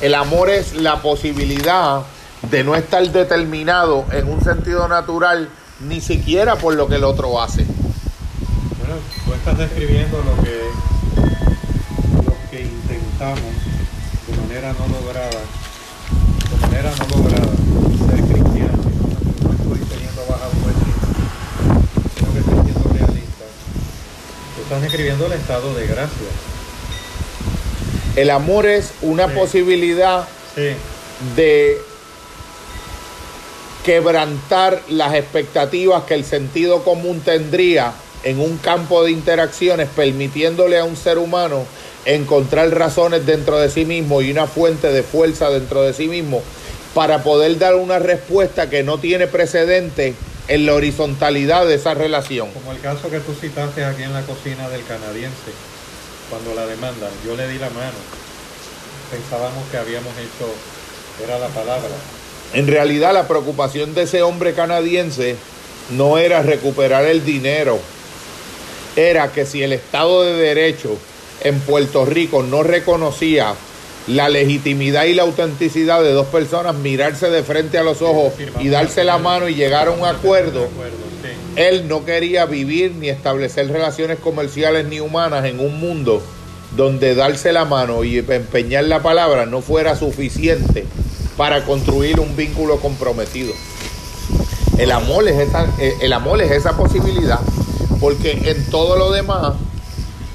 El amor es la posibilidad de no estar determinado en un sentido natural ni siquiera por lo que el otro hace. Bueno, tú estás describiendo lo que, lo que intentamos de manera no lograda, de manera no lograda, ser cristiano. No, no estoy teniendo baja autoestima, sino que estoy siendo realista. Tú estás describiendo el estado de gracia. El amor es una Sí. posibilidad Sí, de quebrantar las expectativas que el sentido común tendría en un campo de interacciones, permitiéndole a un ser humano encontrar razones dentro de sí mismo y una fuente de fuerza dentro de sí mismo para poder dar una respuesta que no tiene precedente en la horizontalidad de esa relación. como el caso que tú citaste aquí en la cocina del canadiense, cuando la demandan, yo le di la mano. Pensábamos que habíamos hecho, era la palabra. En realidad la preocupación de ese hombre canadiense no era recuperar el dinero, era que si el Estado de Derecho en Puerto Rico no reconocía la legitimidad y la autenticidad de dos personas mirarse de frente a los ojos y darse la mano y llegar a un acuerdo, él no quería vivir ni establecer relaciones comerciales ni humanas en un mundo donde darse la mano y empeñar la palabra no fuera suficiente para construir un vínculo comprometido. El amor es eh, el amor es esa posibilidad, porque en todo lo demás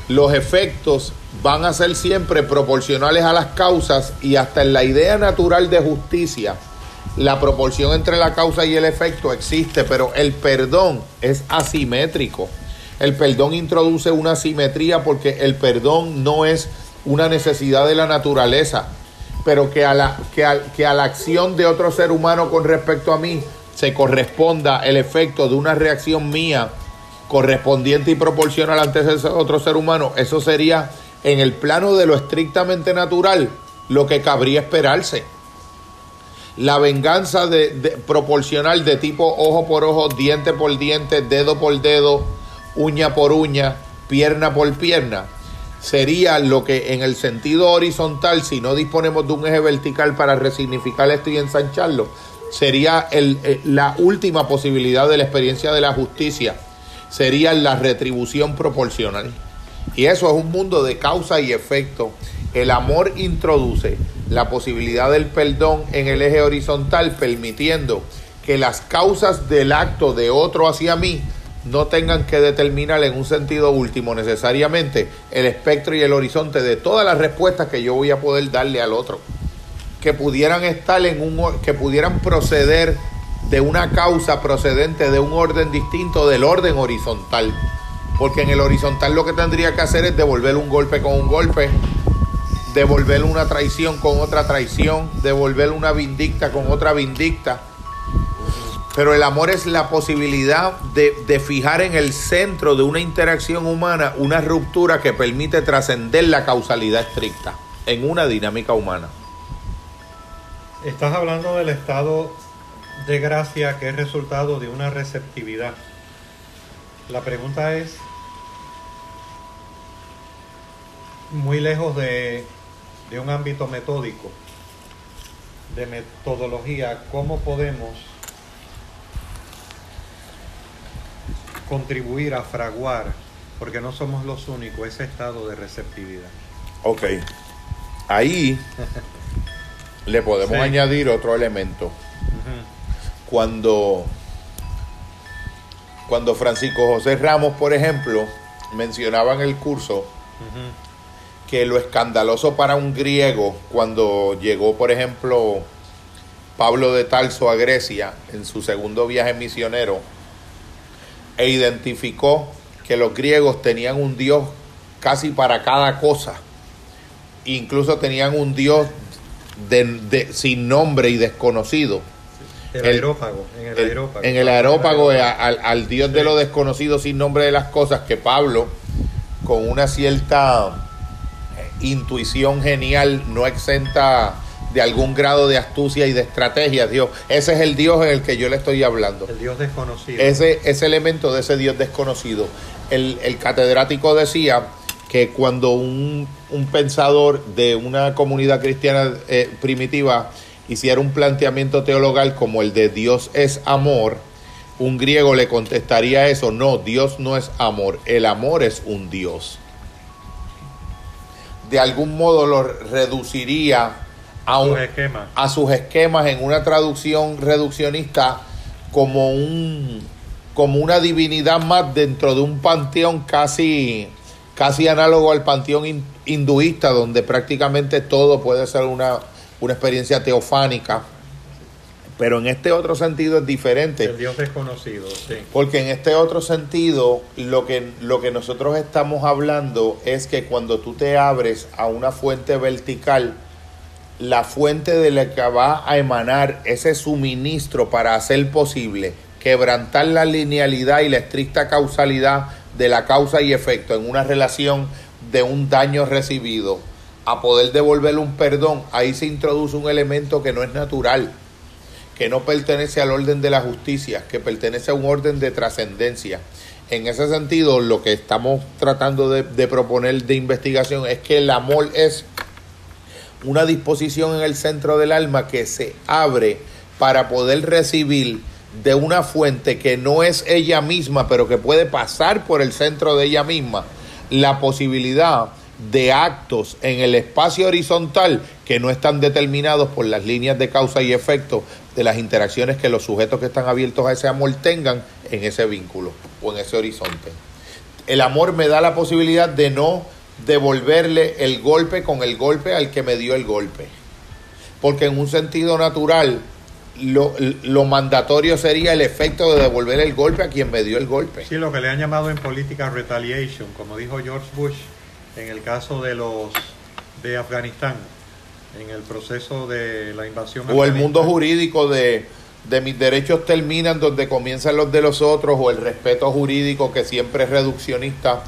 los efectos van a ser siempre proporcionales a las causas y hasta en la idea natural de justicia, la proporción entre la causa y el efecto existe, pero el perdón es asimétrico. El perdón introduce una simetría porque el perdón no es una necesidad de la naturaleza, pero que a la, que que a la acción de otro ser humano con respecto a mí se corresponda el efecto de una reacción mía correspondiente y proporcional ante ese otro ser humano, eso sería en el plano de lo estrictamente natural lo que cabría esperarse. La venganza de, proporcional de tipo ojo por ojo, diente por diente, dedo por dedo, uña por uña, pierna por pierna, sería lo que en el sentido horizontal, si no disponemos de un eje vertical para resignificar esto y ensancharlo, sería eh, la última posibilidad de la experiencia de la justicia, sería la retribución proporcional. Y eso es un mundo de causa y efecto. El amor introduce la posibilidad del perdón en el eje horizontal, permitiendo que las causas del acto de otro hacia mí no tengan que determinar en un sentido último necesariamente el espectro y el horizonte de todas las respuestas que yo voy a poder darle al otro. Que pudieran estar en un que pudieran proceder de una causa procedente de un orden distinto del orden horizontal. Porque en el horizontal lo que tendría que hacer es devolver un golpe con un golpe, devolver una traición con otra traición, devolver una vindicta con otra vindicta. Pero el amor es la posibilidad de, de fijar en el centro de una interacción humana una ruptura que permite trascender la causalidad estricta en una dinámica humana. Estás hablando del estado de gracia que es resultado de una receptividad. La pregunta es, muy lejos de, de un ámbito metódico, de metodología, ¿cómo podemos contribuir a fraguar, porque no somos los únicos, ese estado de receptividad? Ok. Ahí le podemos Sí. añadir otro elemento. Cuando, cuando Francisco José Ramos, por ejemplo, mencionaba en el curso que lo escandaloso para un griego cuando llegó, por ejemplo, Pablo de Tarso a Grecia en su segundo viaje misionero e identificó que los griegos tenían un dios casi para cada cosa. Incluso tenían un dios de- de- sin nombre y desconocido. El, aerópago, en el, El- aerópago. en el aerópago eh, al, al Dios de lo desconocido sin nombre de las cosas que Pablo con una cierta eh, intuición genial no exenta de algún grado de astucia y de estrategia Dios ese es el Dios en el que yo le estoy hablando El Dios desconocido. ese, ese elemento de ese Dios desconocido. El, el catedrático decía que cuando un, un pensador de una comunidad cristiana eh, primitiva hiciera un planteamiento teologal como el de Dios es amor, un griego le contestaría eso, no, Dios no es amor, el amor es un Dios. De algún modo lo reduciría a un, Sus esquemas. a sus esquemas en una traducción reduccionista como un como una divinidad más dentro de un panteón casi casi análogo al panteón hin- hinduista donde prácticamente todo puede ser una, una experiencia teofánica pero en este otro sentido es diferente El Dios desconocido, sí. porque en este otro sentido, lo que, lo que nosotros estamos hablando es que cuando tú te abres a una fuente vertical, la fuente de la que va a emanar ese suministro para hacer posible quebrantar la linealidad y la estricta causalidad de la causa y efecto en una relación de un daño recibido a poder devolverle un perdón, ahí se introduce un elemento que no es natural que no pertenece al orden de la justicia, que pertenece a un orden de trascendencia. En ese sentido, lo que estamos tratando de, proponer de investigación es que el amor es una disposición en el centro del alma que se abre para poder recibir de una fuente que no es ella misma, pero que puede pasar por el centro de ella misma, la posibilidad de actos en el espacio horizontal que no están determinados por las líneas de causa y efecto de las interacciones que los sujetos que están abiertos a ese amor tengan en ese vínculo o en ese horizonte. El amor me da la posibilidad de no devolverle el golpe con el golpe al que me dio el golpe. Porque en un sentido natural, lo, lo mandatorio sería el efecto de devolver el golpe a quien me dio el golpe. Sí, lo que le han llamado en política retaliation, como dijo George Bush en el caso de los de Afganistán, en el proceso de la invasión. O el mundo jurídico de, de mis derechos terminan donde comienzan los de los otros, o el respeto jurídico que siempre es reduccionista,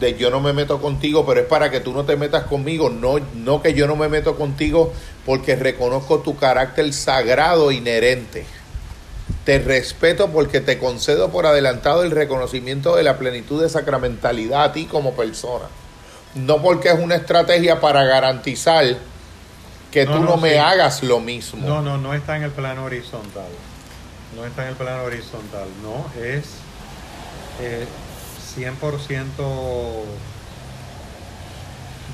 de yo no me meto contigo, pero es para que tú no te metas conmigo, no, no que yo no me meto contigo porque reconozco tu carácter sagrado inherente. Te respeto porque te concedo por adelantado el reconocimiento de la plenitud de sacramentalidad a ti como persona. No porque es una estrategia para garantizar que No, tú no, no, me sí. hagas lo mismo. No, no, no está en el plano horizontal. No está en el plano horizontal. No, es eh, 100%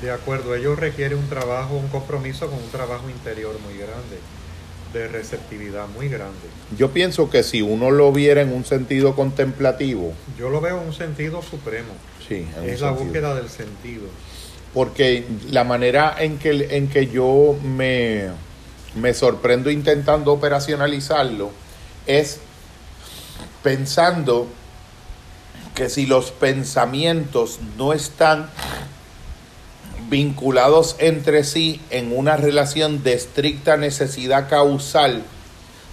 de acuerdo. Ello requiere un trabajo, un compromiso con un trabajo interior muy grande, de receptividad muy grande. Yo pienso que si uno lo viera en un sentido contemplativo, Yo lo veo en un sentido supremo. Sí, Es la sentido. búsqueda del sentido. porque la manera en que, en que yo me, me sorprendo intentando operacionalizarlo es pensando que si los pensamientos no están vinculados entre sí en una relación de estricta necesidad causal,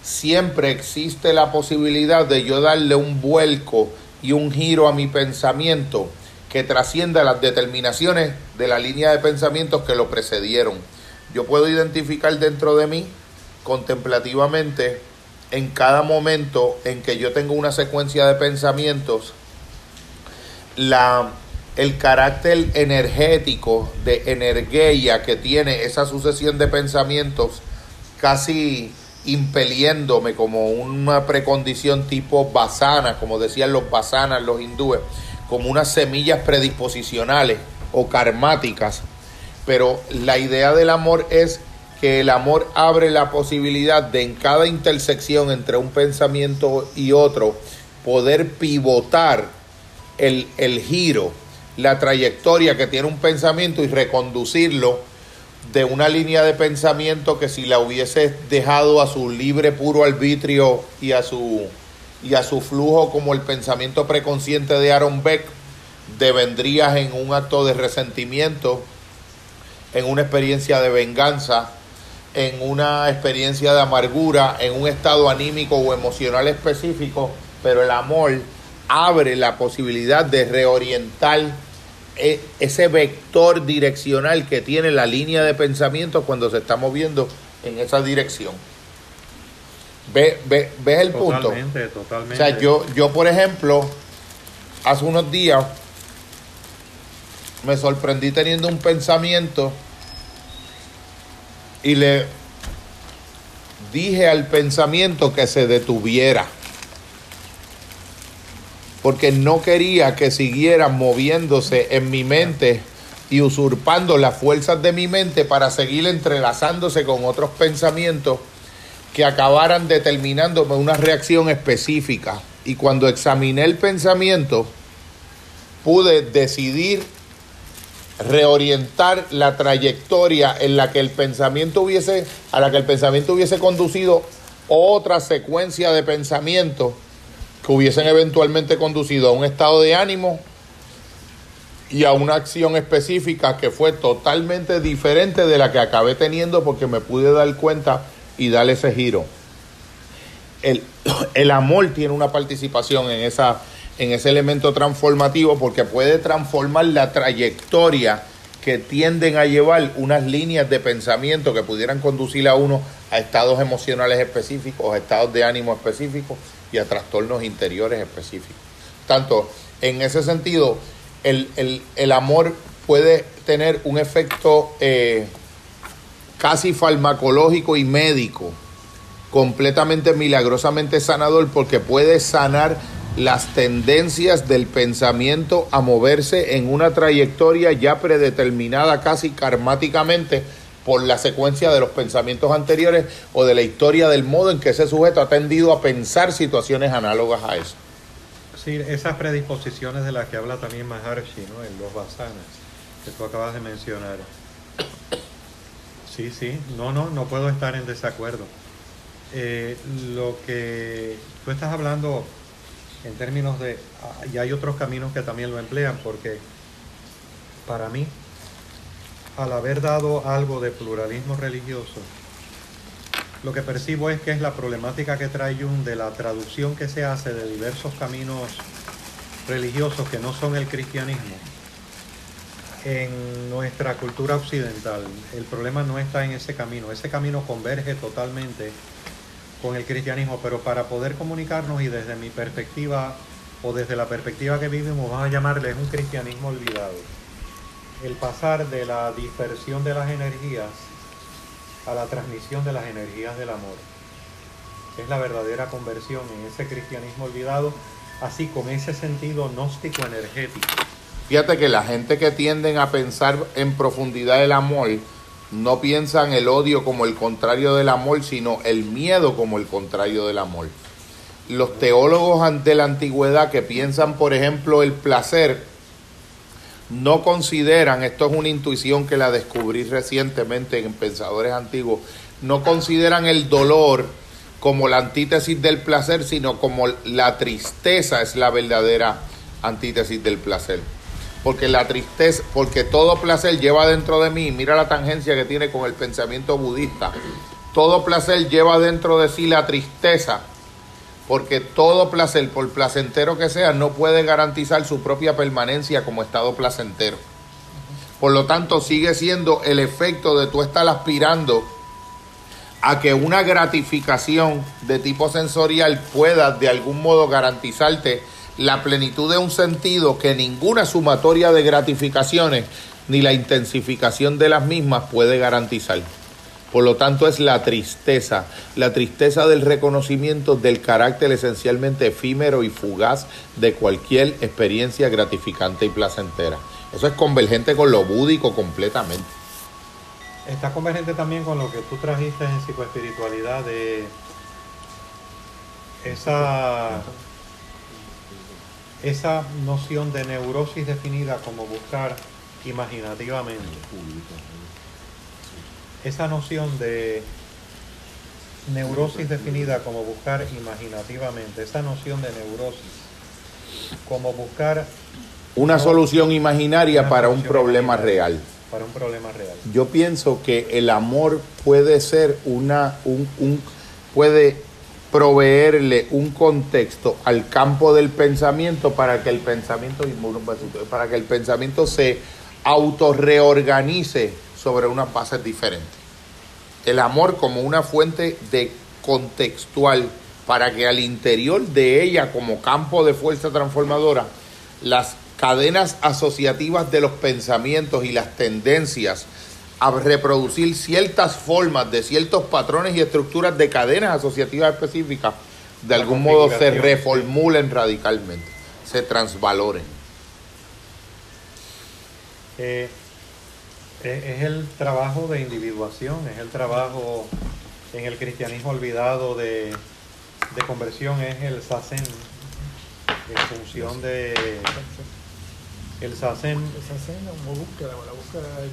siempre existe la posibilidad de yo darle un vuelco y un giro a mi pensamiento que trascienda las determinaciones de la línea de pensamientos que lo precedieron. Yo puedo identificar dentro de mí contemplativamente en cada momento en que yo tengo una secuencia de pensamientos la, el carácter energético de energía que tiene esa sucesión de pensamientos casi impeliéndome como una precondición tipo basana, como decían los basanas, los hindúes, como unas semillas predisposicionales o karmáticas. Pero la idea del amor es que el amor abre la posibilidad de en cada intersección entre un pensamiento y otro poder pivotar el, el giro, la trayectoria que tiene un pensamiento y reconducirlo de una línea de pensamiento que si la hubiese dejado a su libre puro arbitrio y a su y a su flujo como el pensamiento preconsciente de Aaron Beck, devendrías en un acto de resentimiento, en una experiencia de venganza, en una experiencia de amargura, en un estado anímico o emocional específico, pero el amor abre la posibilidad de reorientar e, ese vector direccional que tiene la línea de pensamiento cuando se está moviendo en esa dirección. ¿Ves el punto? Totalmente, totalmente. O sea, yo, yo, por ejemplo, hace unos días me sorprendí teniendo un pensamiento y le dije al pensamiento que se detuviera porque no quería que siguiera moviéndose en mi mente y usurpando las fuerzas de mi mente para seguir entrelazándose con otros pensamientos que acabaran determinándome una reacción específica. Y cuando examiné el pensamiento, pude decidir reorientar la trayectoria en la que el pensamiento hubiese, a la que el pensamiento hubiese conducido otra secuencia de pensamientos que hubiesen eventualmente conducido a un estado de ánimo y a una acción específica que fue totalmente diferente de la que acabé teniendo porque me pude dar cuenta y darle ese giro. El, el amor tiene una participación en, esa, en ese elemento transformativo porque puede transformar la trayectoria que tienden a llevar unas líneas de pensamiento que pudieran conducir a uno a estados emocionales específicos, a estados de ánimo específicos y a trastornos interiores específicos. Tanto en ese sentido, el, amor puede tener un efecto eh, casi farmacológico y médico, completamente milagrosamente sanador, porque puede sanar las tendencias del pensamiento a moverse en una trayectoria ya predeterminada casi karmáticamente por la secuencia de los pensamientos anteriores o de la historia del modo en que ese sujeto ha tendido a pensar situaciones análogas a eso. Sí, esas predisposiciones de las que habla también Maharshi, ¿no? En los basanas, que tú acabas de mencionar. Sí, sí, no, no, no puedo estar en desacuerdo. Eh, lo que tú estás hablando en términos de, ah, y hay otros caminos que también lo emplean, porque para mí al haber dado algo de pluralismo religioso, lo que percibo es que es la problemática que trae Jung de la traducción que se hace de diversos caminos religiosos que no son el cristianismo en nuestra cultura occidental. El problema no está en ese camino, ese camino converge totalmente con el cristianismo, pero para poder comunicarnos y desde mi perspectiva o desde la perspectiva que vivimos, vamos a llamarle un cristianismo olvidado el pasar de la dispersión de las energías a la transmisión de las energías del amor. Es la verdadera conversión en ese cristianismo olvidado, así con ese sentido gnóstico energético. Fíjate que la gente que tienden a pensar en profundidad el amor, no piensan el odio como el contrario del amor, sino el miedo como el contrario del amor. Los teólogos de la antigüedad que piensan, por ejemplo, el placer no consideran, esto es una intuición que la descubrí recientemente en pensadores antiguos, no consideran el dolor como la antítesis del placer, sino como la tristeza es la verdadera antítesis del placer. Porque la tristeza, porque todo placer lleva dentro de mí, mira la tangencia que tiene con el pensamiento budista, todo placer lleva dentro de sí la tristeza porque todo placer, por placentero que sea, no puede garantizar su propia permanencia como estado placentero. Por lo tanto, sigue siendo el efecto de tú estar aspirando a que una gratificación de tipo sensorial pueda de algún modo garantizarte la plenitud de un sentido que ninguna sumatoria de gratificaciones ni la intensificación de las mismas puede garantizar. Por lo tanto, es la tristeza, la tristeza del reconocimiento del carácter esencialmente efímero y fugaz de cualquier experiencia gratificante y placentera. Eso es convergente con lo búdico completamente. está convergente también con lo que tú trajiste en psicoespiritualidad de esa, esa noción de neurosis definida como buscar imaginativamente. Esa noción de neurosis definida como buscar imaginativamente, esa noción de neurosis como buscar Una solución imaginaria Una para un problema real. para un problema real. Yo pienso que el amor puede ser una, un, un- puede proveerle un contexto al campo del pensamiento para que el pensamiento, para que el pensamiento se autorreorganice sobre unas bases diferentes. El amor como una fuente de contextual para que al interior de ella como campo de fuerza transformadora las cadenas asociativas de los pensamientos y las tendencias a reproducir ciertas formas de ciertos patrones y estructuras de cadenas asociativas específicas de La algún modo se reformulen radicalmente, se transvaloren. Eh, es, es el trabajo de individuación, es el trabajo en el cristianismo olvidado de, de conversión, es el sasen, en función de el sasen. Escena, una búsqueda, la búsqueda del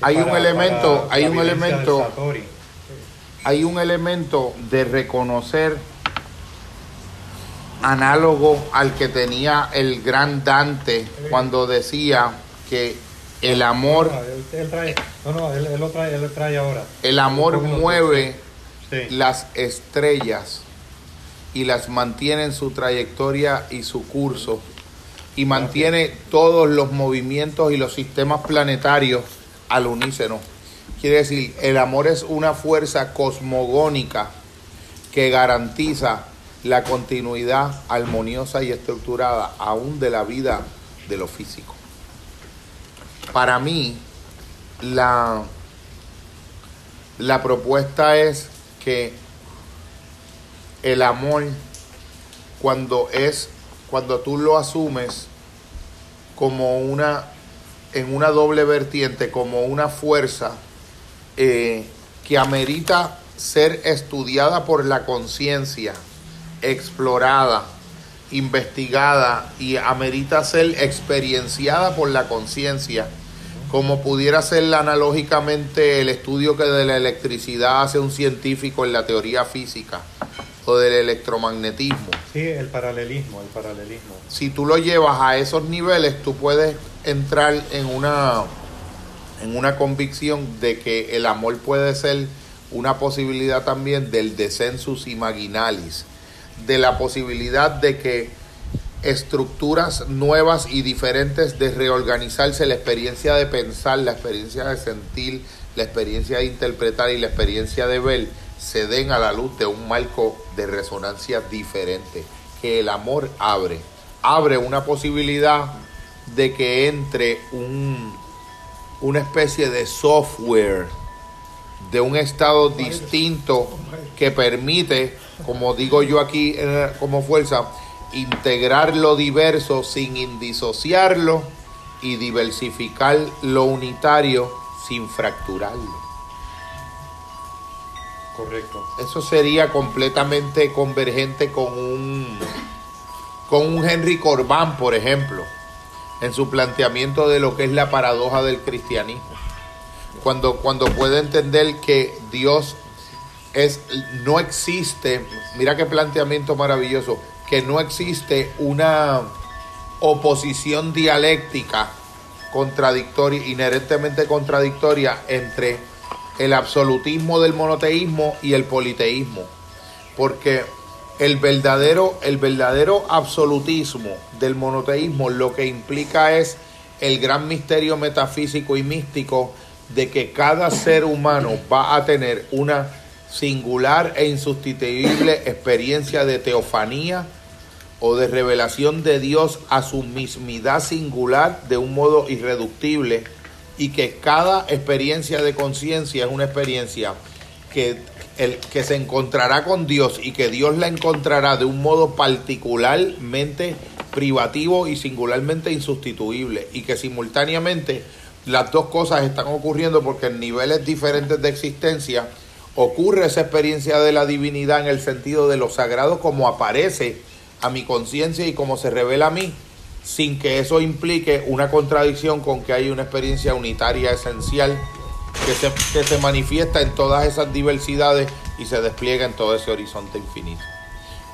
Hay un elemento, hay un elemento hay un elemento de reconocer análogo al que tenía el gran Dante cuando decía que el amor, el amor mueve Sí. las estrellas y las mantiene en su trayectoria y su curso y mantiene todos los movimientos y los sistemas planetarios al unísono. Quiere decir, el amor es una fuerza cosmogónica que garantiza la continuidad armoniosa y estructurada aún de la vida de lo físico. Para mí, la, la propuesta es que el amor, cuando es, cuando tú lo asumes como una, en una doble vertiente, como una fuerza eh, que amerita ser estudiada por la conciencia, explorada, investigada y amerita ser experienciada por la conciencia, como pudiera ser analógicamente el estudio que de la electricidad hace un científico en la teoría física del electromagnetismo. Sí, el paralelismo, el paralelismo. Si tú lo llevas a esos niveles, tú puedes entrar en una en una convicción de que el amor puede ser una posibilidad también del descensus imaginalis, de la posibilidad de que estructuras nuevas y diferentes de reorganizarse, la experiencia de pensar, la experiencia de sentir, la experiencia de interpretar y la experiencia de ver se den a la luz de un marco de resonancia diferente que el amor abre. Abre una posibilidad de que entre un, una especie de software de un estado distinto que permite, como digo yo aquí eh, como fuerza, integrar lo diverso sin indisociarlo y diversificar lo unitario sin fracturarlo. Correcto. Eso sería completamente convergente con un con un Henry Corbán, por ejemplo, en su planteamiento de lo que es la paradoja del cristianismo. Cuando, cuando puede entender que Dios es, no existe, mira qué planteamiento maravilloso, que no existe una oposición dialéctica contradictoria, inherentemente contradictoria entre el absolutismo del monoteísmo y el politeísmo. Porque el verdadero, el verdadero absolutismo del monoteísmo lo que implica es el gran misterio metafísico y místico de que cada ser humano va a tener una singular e insustituible experiencia de teofanía o de revelación de Dios a su mismidad singular de un modo irreductible y que cada experiencia de conciencia es una experiencia que, el, que se encontrará con Dios y que Dios la encontrará de un modo particularmente privativo y singularmente insustituible y que simultáneamente las dos cosas están ocurriendo porque en niveles diferentes de existencia ocurre esa experiencia de la divinidad en el sentido de lo sagrado como aparece a mi conciencia y como se revela a mí, sin que eso implique una contradicción con que hay una experiencia unitaria esencial que se, que se manifiesta en todas esas diversidades y se despliega en todo ese horizonte infinito.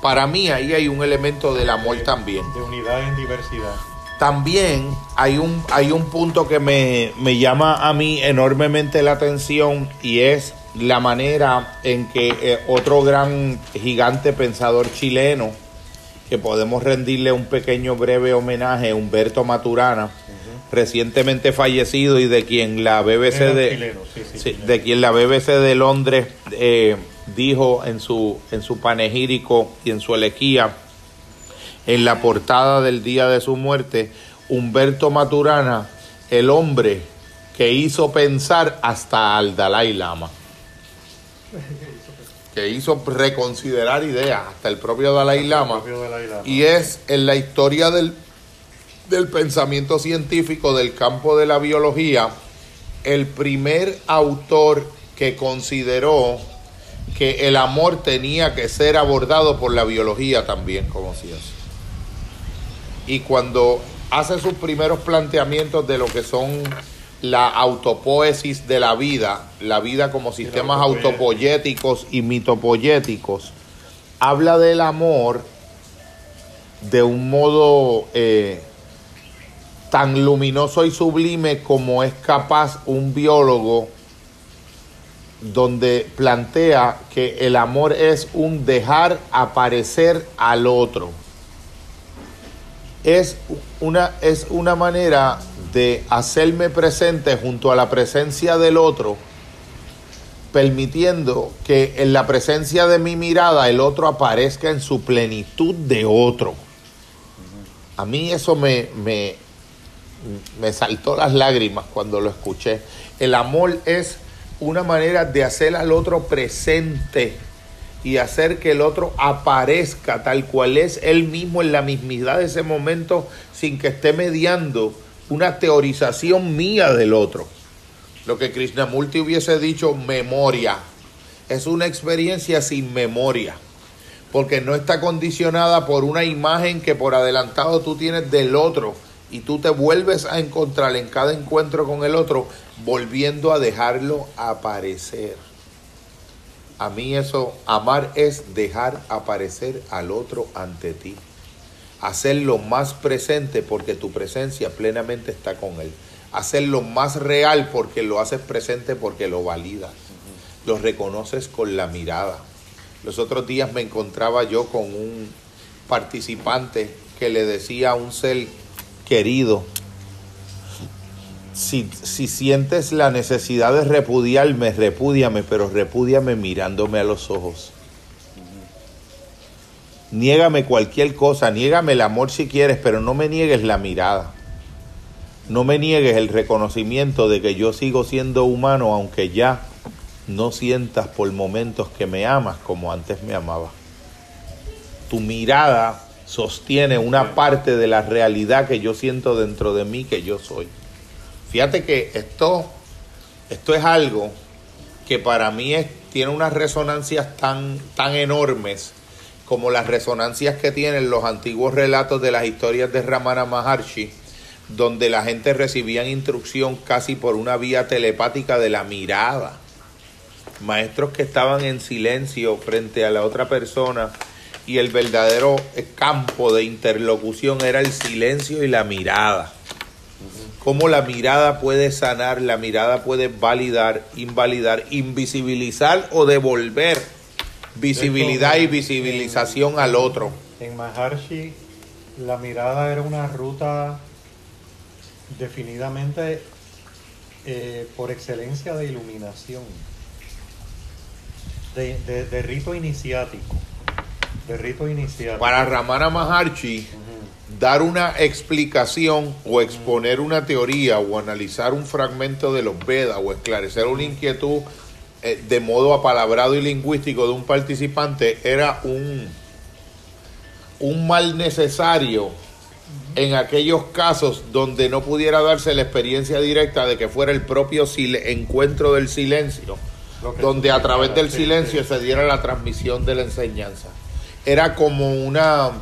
Para mí ahí hay un elemento del amor también. De unidad en diversidad. También hay un, hay un punto que me, me llama a mí enormemente la atención y es la manera en que eh, otro gran gigante pensador chileno, que podemos rendirle un pequeño breve homenaje, Humberto Maturana, recientemente fallecido y de quien la BBC de, chileno, sí, sí, sí, chileno. de quien la BBC de Londres eh, dijo en su, en su panegírico y en su elegía, en la portada del día de su muerte, Humberto Maturana, el hombre que hizo pensar hasta al Dalai Lama, que hizo reconsiderar ideas hasta el propio Dalai Lama, propio Dalai Lama. y es en la historia del, del pensamiento científico del campo de la biología, el primer autor que consideró que el amor tenía que ser abordado por la biología también como ciencia. Y cuando hace sus primeros planteamientos de lo que son la autopoesis de la vida, la vida como sistemas autopoyéticos y mitopoyéticos, habla del amor de un modo eh, tan luminoso y sublime como es capaz un biólogo donde plantea que el amor es un dejar aparecer al otro. Es una, es una manera de hacerme presente junto a la presencia del otro, permitiendo que en la presencia de mi mirada el otro aparezca en su plenitud de otro. A mí eso me, me, me saltó las lágrimas cuando lo escuché. El amor es una manera de hacer al otro presente y hacer que el otro aparezca tal cual es él mismo en la mismidad de ese momento sin que esté mediando una teorización mía del otro. Lo que Krishnamurti hubiese dicho memoria. Es una experiencia sin memoria. Porque no está condicionada por una imagen que por adelantado tú tienes del otro. Y tú te vuelves a encontrar en cada encuentro con el otro, volviendo a dejarlo aparecer. A mí eso, amar es dejar aparecer al otro ante ti. Hacerlo más presente porque tu presencia plenamente está con él. Hacerlo más real porque lo haces presente porque lo validas. Lo reconoces con la mirada. Los otros días me encontraba yo con un participante que le decía a un ser querido, si, si sientes la necesidad de repudiarme, repúdiame, pero repúdiame mirándome a los ojos. Niégame cualquier cosa, niégame el amor si quieres, pero no me niegues la mirada. No me niegues el reconocimiento de que yo sigo siendo humano, aunque ya no sientas por momentos que me amas como antes me amaba. Tu mirada sostiene una parte de la realidad que yo siento dentro de mí que yo soy. Fíjate que esto, esto es algo que para mí es, tiene unas resonancias tan, tan enormes como las resonancias que tienen los antiguos relatos de las historias de Ramana Maharshi, donde la gente recibía instrucción casi por una vía telepática de la mirada. Maestros que estaban en silencio frente a la otra persona y el verdadero campo de interlocución era el silencio y la mirada. Cómo la mirada puede sanar, la mirada puede validar, invalidar, invisibilizar o devolver visibilidad y visibilización al otro. En Maharshi, la mirada era una ruta definidamente eh, por excelencia de iluminación, de, de- de rito iniciático. De rito iniciático. Para Ramana Maharshi, Ujú. Dar una explicación o exponer una teoría o analizar un fragmento de los Vedas o esclarecer una inquietud eh, de modo apalabrado y lingüístico de un participante era un, un mal necesario en aquellos casos donde no pudiera darse la experiencia directa de que fuera el propio encuentro del silencio, donde a través del silencio se diera la transmisión de la enseñanza. Era como una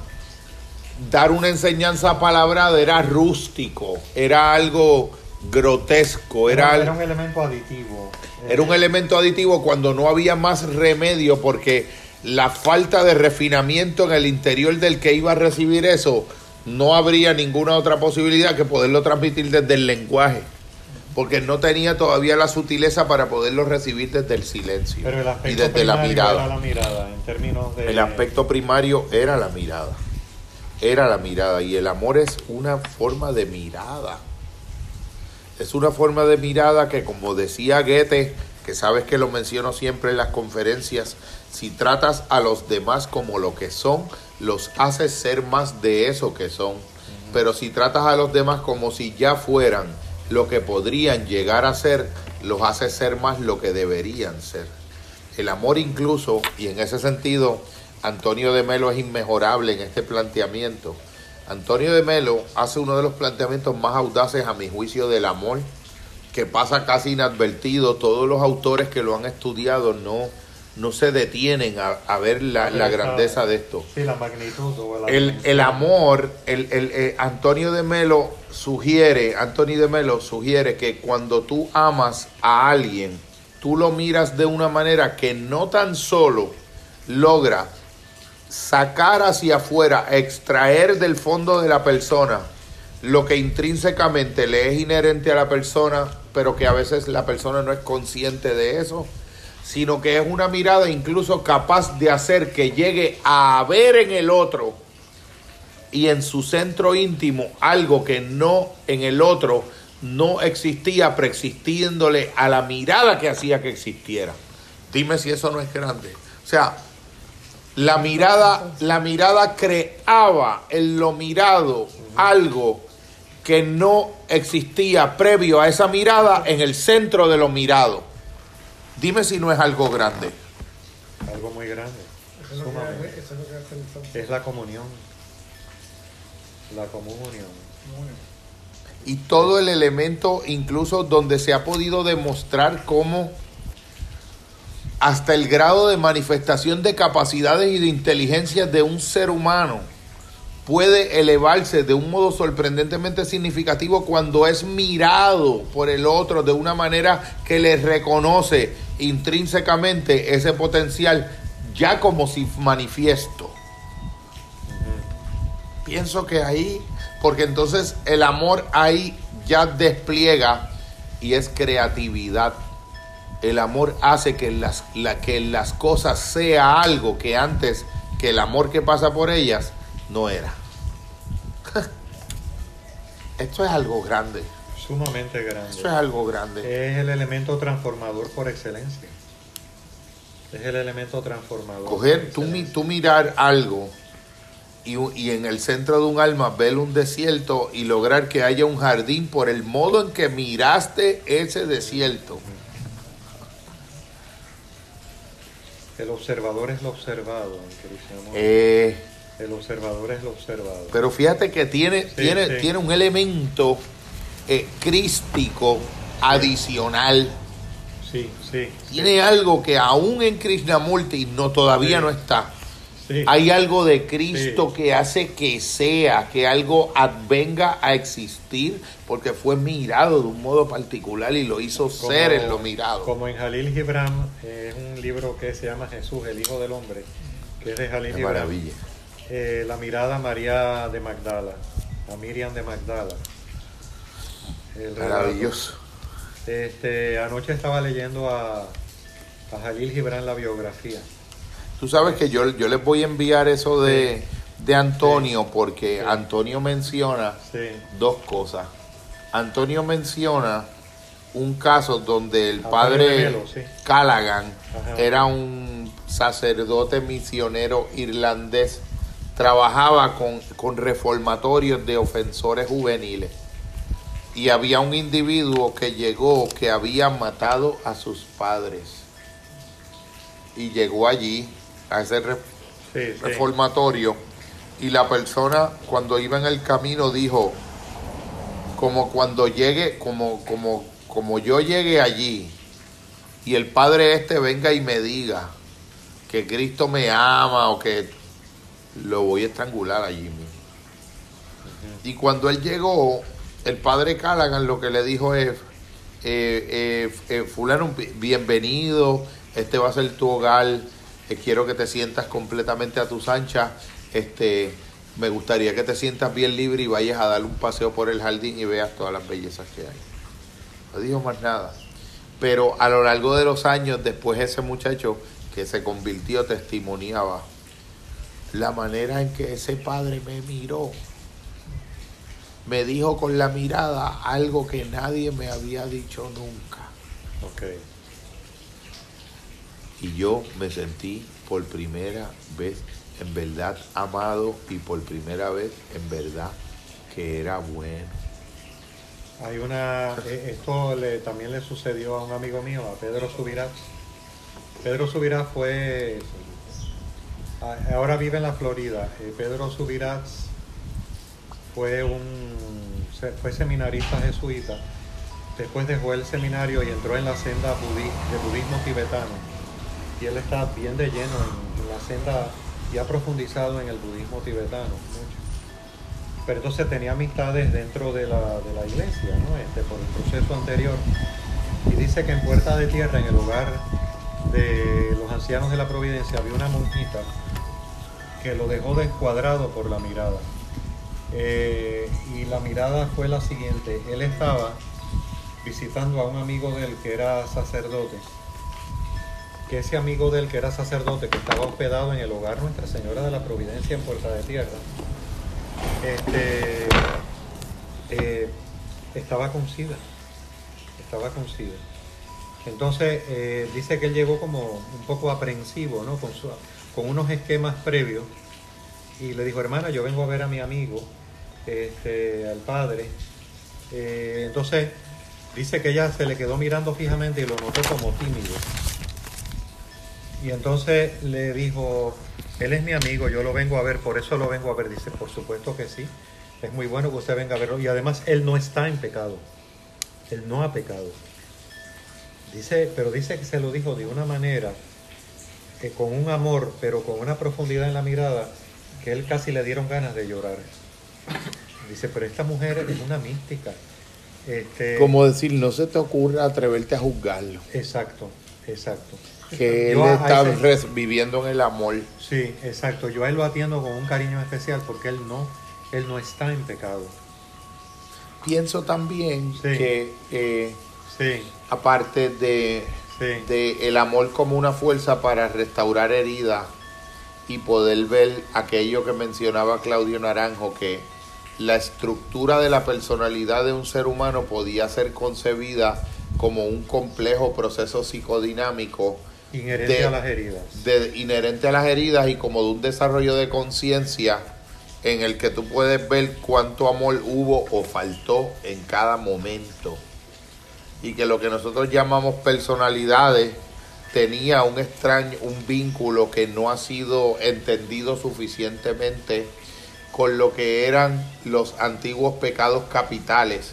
dar una enseñanza palabrada era rústico, era algo grotesco, era, era, un elemento aditivo. era un elemento aditivo cuando no había más remedio porque la falta de refinamiento en el interior del que iba a recibir eso, no habría ninguna otra posibilidad que poderlo transmitir desde el lenguaje, porque no tenía todavía la sutileza para poderlo recibir desde el silencio Pero el y desde la mirada. era la mirada, en términos de... El aspecto primario era la mirada. Era la mirada. Y el amor es una forma de mirada. Es una forma de mirada que, como decía Goethe, que sabes que lo menciono siempre en las conferencias, si tratas a los demás como lo que son, los haces ser más de eso que son. Pero si tratas a los demás como si ya fueran lo que podrían llegar a ser, los haces ser más lo que deberían ser. El amor incluso, y en ese sentido, Antonio de Melo es inmejorable en este planteamiento. Antonio de Melo hace uno de los planteamientos más audaces a mi juicio del amor, que pasa casi inadvertido. Todos los autores que lo han estudiado no, no se detienen a, a ver la, grandeza de esto. Sí, la magnitud o la El, dimensión. el amor, el, el, eh, Antonio de Melo sugiere, Antonio de Melo sugiere que cuando tú amas a alguien, tú lo miras de una manera que no tan solo logra sacar hacia afuera, extraer del fondo de la persona lo que intrínsecamente le es inherente a la persona, pero que a veces la persona no es consciente de eso, sino que es una mirada incluso capaz de hacer que llegue a ver en el otro y en su centro íntimo algo que no en el otro no existía, preexistiéndole a la mirada que hacía que existiera. Dime si eso no es grande. O sea, la mirada, la mirada creaba en lo mirado algo que no existía previo a esa mirada en el centro de lo mirado. Dime si no es algo grande. Algo muy grande. Es la comunión. La comunión. y todo el elemento incluso donde se ha podido demostrar cómo hasta el grado de manifestación de capacidades y de inteligencia de un ser humano puede elevarse de un modo sorprendentemente significativo cuando es mirado por el otro de una manera que le reconoce intrínsecamente ese potencial ya como si manifiesto. Pienso que ahí, porque entonces el amor ahí ya despliega y es creatividad. El amor hace que las, la- que las cosas sea algo que antes que el amor que pasa por ellas no era. Esto es algo grande. Sumamente grande. Esto es algo grande. Es el elemento transformador por excelencia. Es el elemento transformador. Coger, tú, mirar algo y en el centro de un alma ver un desierto y lograr que haya un jardín por el modo en que miraste ese desierto. El observador es lo observado, amor. Eh, El observador es lo observado. pero fíjate que tiene, tiene, sí. tiene un elemento eh, crístico adicional. Sí, sí. Tiene algo que aún en Krishnamurti no todavía no está. Sí. Hay algo de Cristo Sí. que hace que sea, que algo advenga a existir, porque fue mirado de un modo particular y lo hizo Como- ser en lo mirado. Como en Jalil Gibran, es un libro que se llama Jesús, el Hijo del Hombre, que es de Jalil Qué Gibran. maravilla. Eh, la mirada a María de Magdala, a Miriam de Magdala. El. Maravilloso. Este, anoche estaba leyendo a, a Jalil Gibran la biografía. Tú sabes que yo, yo les voy a enviar eso de, de Antonio, porque Sí. Antonio menciona dos cosas. Antonio menciona un caso donde el Antonio padre Melo. Callaghan Ajá. era un sacerdote misionero irlandés, trabajaba con, con reformatorios de ofensores juveniles y había un individuo que llegó que había matado a sus padres y llegó allí a ese re- sí, sí. reformatorio Y la persona cuando iba en el camino dijo, como cuando llegue, como, como, como yo llegue allí y el Padre este venga y me diga que Cristo me ama o que lo voy a estrangular allí mismo. Y cuando él llegó, el padre Callaghan lo que le dijo es, eh, eh, eh, fulano, bienvenido, este va a ser tu hogar, eh, quiero que te sientas completamente a tus anchas, este, me gustaría que te sientas bien libre y vayas a dar un paseo por el jardín y veas todas las bellezas que hay. No dijo más nada. Pero a lo largo de los años, después ese muchacho que se convirtió testimoniaba la manera en que ese padre me miró me dijo con la mirada algo que nadie me había dicho nunca. Ok. Y yo me sentí por primera vez en verdad amado y por primera vez en verdad que era bueno. Hay una, eh, esto también le sucedió a un amigo mío, a Pedro Subirás. Pedro Subirás fue, ahora vive en la Florida. Eh, Pedro Subirás fue un, fue seminarista jesuita. Después dejó el seminario y entró en la senda de budismo tibetano. Y él está bien de lleno en, la senda y ha profundizado en el budismo tibetano. Pero entonces tenía amistades dentro de la, de la iglesia, ¿no? Este, por el proceso anterior. Y dice que en Puerta de Tierra, en el hogar de los ancianos de la Providencia, había una monjita que lo dejó descuadrado por la mirada. Eh, y la mirada fue la siguiente. Él estaba visitando a un amigo de él que era sacerdote. Que ese amigo de él que era sacerdote, que estaba hospedado en el hogar Nuestra Señora de la Providencia en Puerta de Tierra, este, eh, estaba con SIDA. Estaba con SIDA. Entonces, eh, dice que él llegó como un poco aprensivo, ¿no? Con, su- con unos esquemas previos. Y le dijo, hermana, yo vengo a ver a mi amigo, este, al padre. Eh, entonces, dice que ella se le quedó mirando fijamente y lo notó como tímido. Y entonces le dijo, él es mi amigo, yo lo vengo a ver, por eso lo vengo a ver. Dice, por supuesto que sí, es muy bueno que usted venga a verlo. Y además, él no está en pecado, él no ha pecado. Dice, pero dice que se lo dijo de una manera, que con un amor, pero con una profundidad en la mirada, que él casi le dieron ganas de llorar. Dice, pero esta mujer es una mística. Este, Como decir, no se te ocurra atreverte a juzgarlo. Exacto, exacto. Que él Yo está ese- viviendo en el amor. Sí, exacto. Yo a él lo atiendo con un cariño especial porque él no, él no está en pecado. Pienso también Sí. que eh, Sí, aparte de, sí, de el amor como una fuerza para restaurar heridas y poder ver aquello que mencionaba Claudio Naranjo, que la estructura de la personalidad de un ser humano podía ser concebida como un complejo proceso psicodinámico inherente de- a las heridas. de, inherente a las heridas y como de un desarrollo de conciencia en el que tú puedes ver cuánto amor hubo o faltó en cada momento. Y que lo que nosotros llamamos personalidades tenía un extraño, un vínculo que no ha sido entendido suficientemente con lo que eran los antiguos pecados capitales,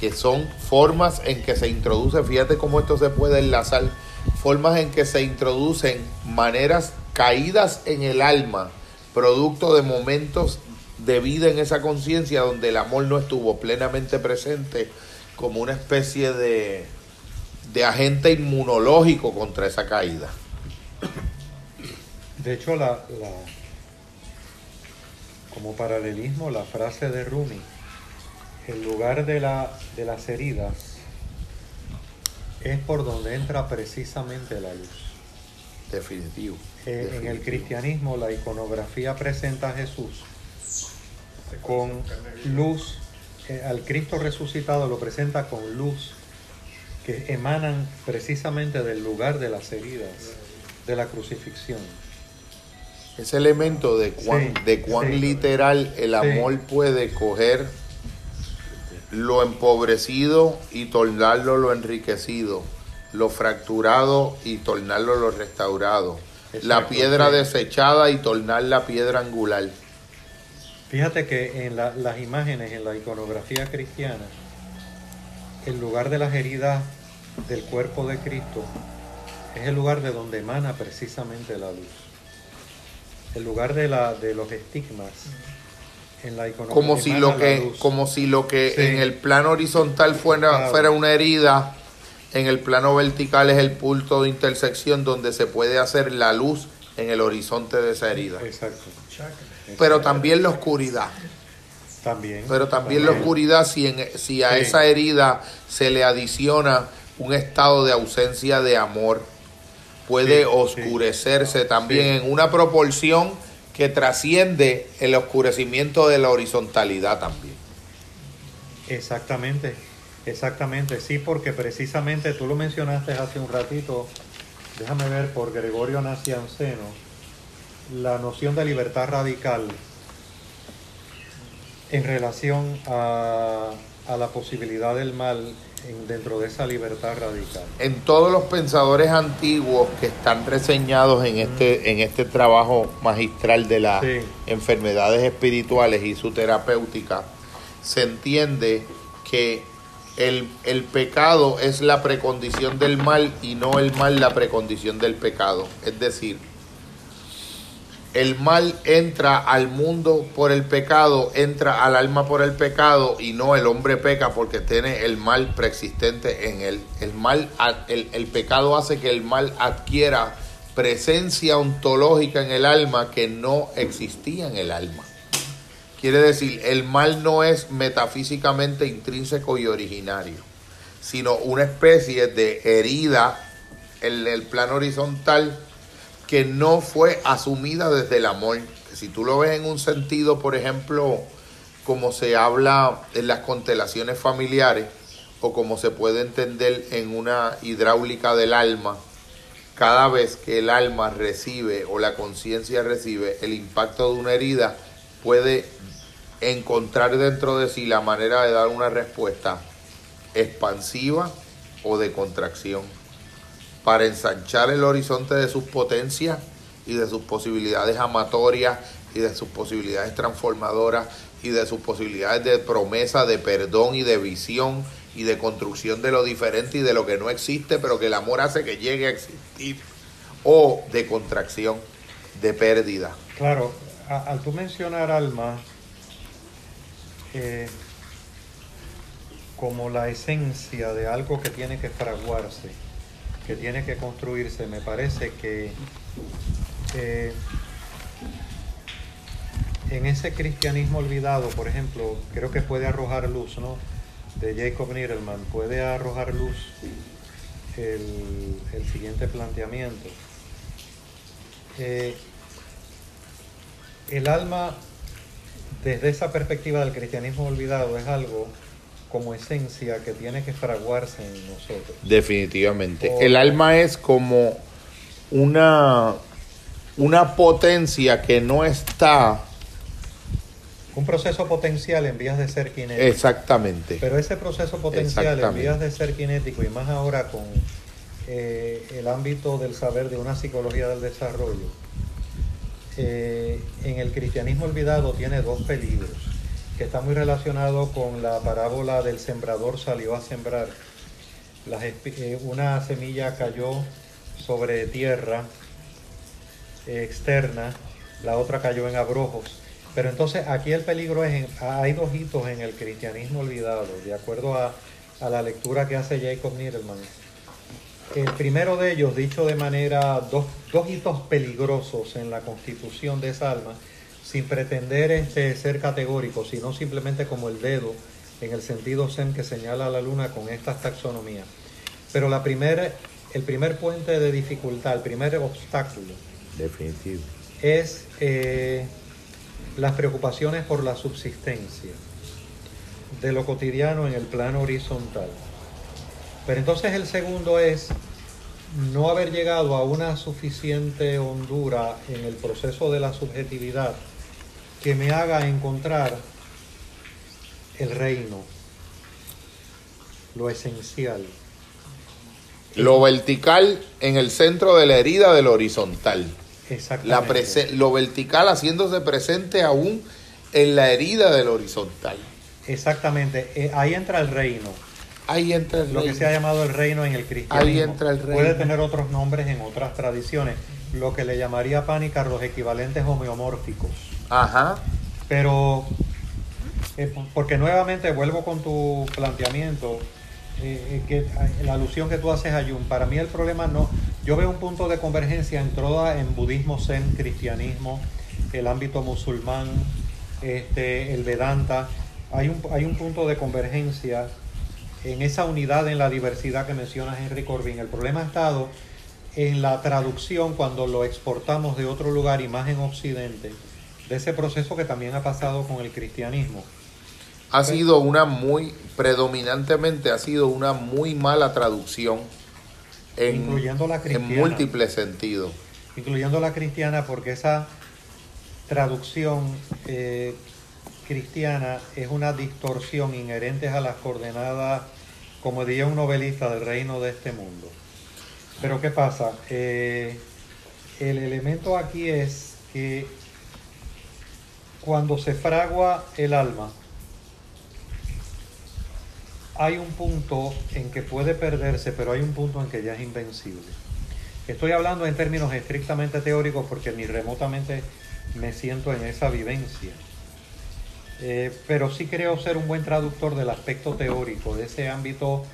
que son formas en que se introduce, fíjate cómo esto se puede enlazar, formas en que se introducen maneras caídas en el alma, producto de momentos de vida en esa conciencia donde el amor no estuvo plenamente presente como una especie de, de agente inmunológico contra esa caída. De hecho, la, la- como paralelismo, la frase de Rumi, el lugar de, la, de las heridas es por donde entra precisamente la luz. Definitivo. Eh, en el cristianismo la iconografía presenta a Jesús con luz, eh, al Cristo resucitado lo presenta con luz que emanan precisamente del lugar de las heridas, de la crucifixión. Ese elemento de cuán, Sí, de cuán sí. literal el Sí. amor puede coger lo empobrecido y tornarlo lo enriquecido, lo fracturado y tornarlo lo restaurado, la piedra desechada y tornar la piedra angular. Fíjate que en la- las imágenes, en la iconografía cristiana, el lugar de las heridas del cuerpo de Cristo es el lugar de donde emana precisamente la luz. El lugar de, la, de los estigmas en la iconografía. como si lo que como si lo que Sí. en el plano horizontal fuera, Claro. fuera una herida en el plano vertical es el punto de intersección donde se puede hacer la luz en el horizonte de esa herida Exacto. Pero también la oscuridad También. pero también la oscuridad si en, si a Sí. esa herida se le adiciona un estado de ausencia de amor puede Sí, oscurecerse también en una proporción que trasciende el oscurecimiento de la horizontalidad también. Exactamente, exactamente, sí, porque precisamente tú lo mencionaste hace un ratito, déjame ver, por Gregorio Nacianceno, la noción de libertad radical en relación a, a la posibilidad del mal en- dentro de esa libertad radical. en todos los pensadores antiguos que están reseñados en este, en este trabajo magistral de las Sí. enfermedades espirituales y su terapéutica, se entiende que el, el pecado es la precondición del mal y no el mal la precondición del pecado. Es decir, el mal entra al mundo por el pecado, entra al alma por el pecado y no el hombre peca porque tiene el mal preexistente en él. El mal, el pecado hace que el mal adquiera presencia ontológica en el alma que no existía en el alma. Quiere decir, el mal no es metafísicamente intrínseco y originario, sino una especie de herida en el plano horizontal que no fue asumida desde el amor. Si tú lo ves en un sentido, por ejemplo, como se habla en las constelaciones familiares, o como se puede entender en una hidráulica del alma, cada vez que el alma recibe o la conciencia recibe el impacto de una herida, puede encontrar dentro de sí la manera de dar una respuesta expansiva o de contracción para ensanchar el horizonte de sus potencias y de sus posibilidades amatorias y de sus posibilidades transformadoras y de sus posibilidades de promesa, de perdón y de visión y de construcción de lo diferente y de lo que no existe, pero que el amor hace que llegue a existir, o de contracción, de pérdida. Claro, al tú mencionar alma eh, como la esencia de algo que tiene que fraguarse, que tiene que construirse, me parece que eh, en ese cristianismo olvidado, por ejemplo, creo que puede arrojar luz, ¿no? De Jacob Niedelman, puede arrojar luz el, el siguiente planteamiento. Eh, el alma, desde esa perspectiva del cristianismo olvidado, es algo como esencia que tiene que fraguarse en nosotros. Definitivamente. El alma es como una, una potencia que no está Un proceso potencial en vías de ser kinético. exactamente. Pero ese proceso potencial en vías de ser kinético y más ahora con eh, el ámbito del saber de una psicología del desarrollo, eh, en el cristianismo olvidado tiene dos peligros, que está muy relacionado con la parábola del sembrador salió a sembrar. Eh, una semilla cayó sobre tierra eh, externa, la otra cayó en abrojos. Pero entonces aquí el peligro es, hay dos hitos en el cristianismo olvidado, de acuerdo a, a la lectura que hace Jacob Niedelman. El primero de ellos, dicho de manera, dos, dos hitos peligrosos en la constitución de esa alma, sin pretender este, ser categórico, sino simplemente como el dedo en el sentido zen que señala la luna con estas taxonomías. Pero la primer, el primer puente de dificultad, el primer obstáculo, Definitivo. es eh, las preocupaciones por la subsistencia de lo cotidiano en el plano horizontal. Pero entonces el segundo es no haber llegado a una suficiente hondura en el proceso de la subjetividad que me haga encontrar el reino, lo esencial. Lo vertical en el centro de la herida del horizontal. Exactamente. lo vertical haciéndose presente aún en la herida del horizontal. Exactamente, eh, ahí entra el reino. Ahí entra el Lo que se ha llamado el reino en el cristianismo. Ahí entra el reino. Puede tener otros nombres en otras tradiciones, lo que le llamaría Pánica los equivalentes homeomórficos. Ajá. Pero, eh, porque nuevamente vuelvo con tu planteamiento, eh, eh, que la alusión que tú haces a Jung, para mí el problema no, yo veo un punto de convergencia en toda, en budismo, zen, cristianismo, el ámbito musulmán, este, el Vedanta, hay un, hay un punto de convergencia en esa unidad, en la diversidad que menciona Henry Corbin. El problema ha estado en la traducción cuando lo exportamos de otro lugar y más en Occidente, de ese proceso que también ha pasado con el cristianismo. Ha sido una muy, predominantemente ha sido una muy mala traducción en, Incluyendo la en cristiana. múltiples sentidos. incluyendo la cristiana, porque esa traducción eh, cristiana es una distorsión inherente a las coordenadas, como diría un novelista, del reino de este mundo. Pero ¿qué pasa? Eh, el elemento aquí es que cuando se fragua el alma, hay un punto en que puede perderse, pero hay un punto en que ya es invencible. Estoy hablando en términos estrictamente teóricos porque ni remotamente me siento en esa vivencia. Eh, pero sí creo ser un buen traductor del aspecto teórico, de ese ámbito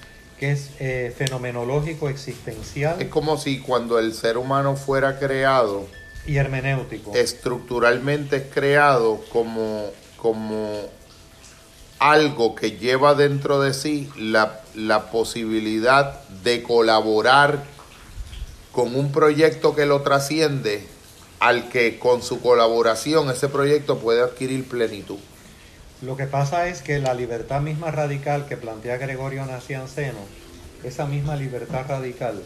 que es eh, fenomenológico, existencial Es como si cuando el ser humano fuera creado, y hermenéutico. estructuralmente es creado como, como algo que lleva dentro de sí la, la posibilidad de colaborar con un proyecto que lo trasciende, al que con su colaboración ese proyecto puede adquirir plenitud. Lo que pasa es que la libertad misma radical que plantea Gregorio Nacianceno, esa misma libertad radical,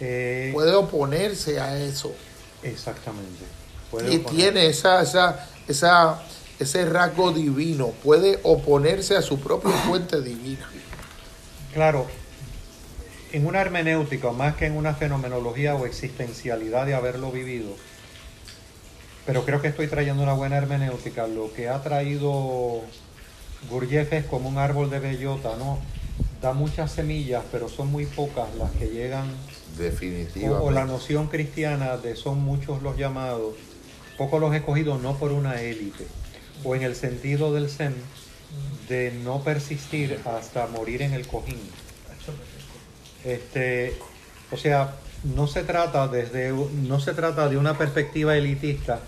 eh, Puede oponerse a eso. exactamente. puede Y tiene esa, esa, esa, ese rasgo divino, puede oponerse a su propia fuente divina. Claro, en una hermenéutica, más que en una fenomenología o existencialidad de haberlo vivido, pero creo que estoy trayendo una buena hermenéutica. Lo que ha traído Gurdjieff es como un árbol de bellota, ¿no? Da muchas semillas, pero son muy pocas las que llegan o, Definitivamente. o la noción cristiana de son muchos los llamados, pocos los escogidos no por una élite, o en el sentido del Zen de no persistir hasta morir en el cojín. Este, o sea, no se trata desde no se trata de una perspectiva elitista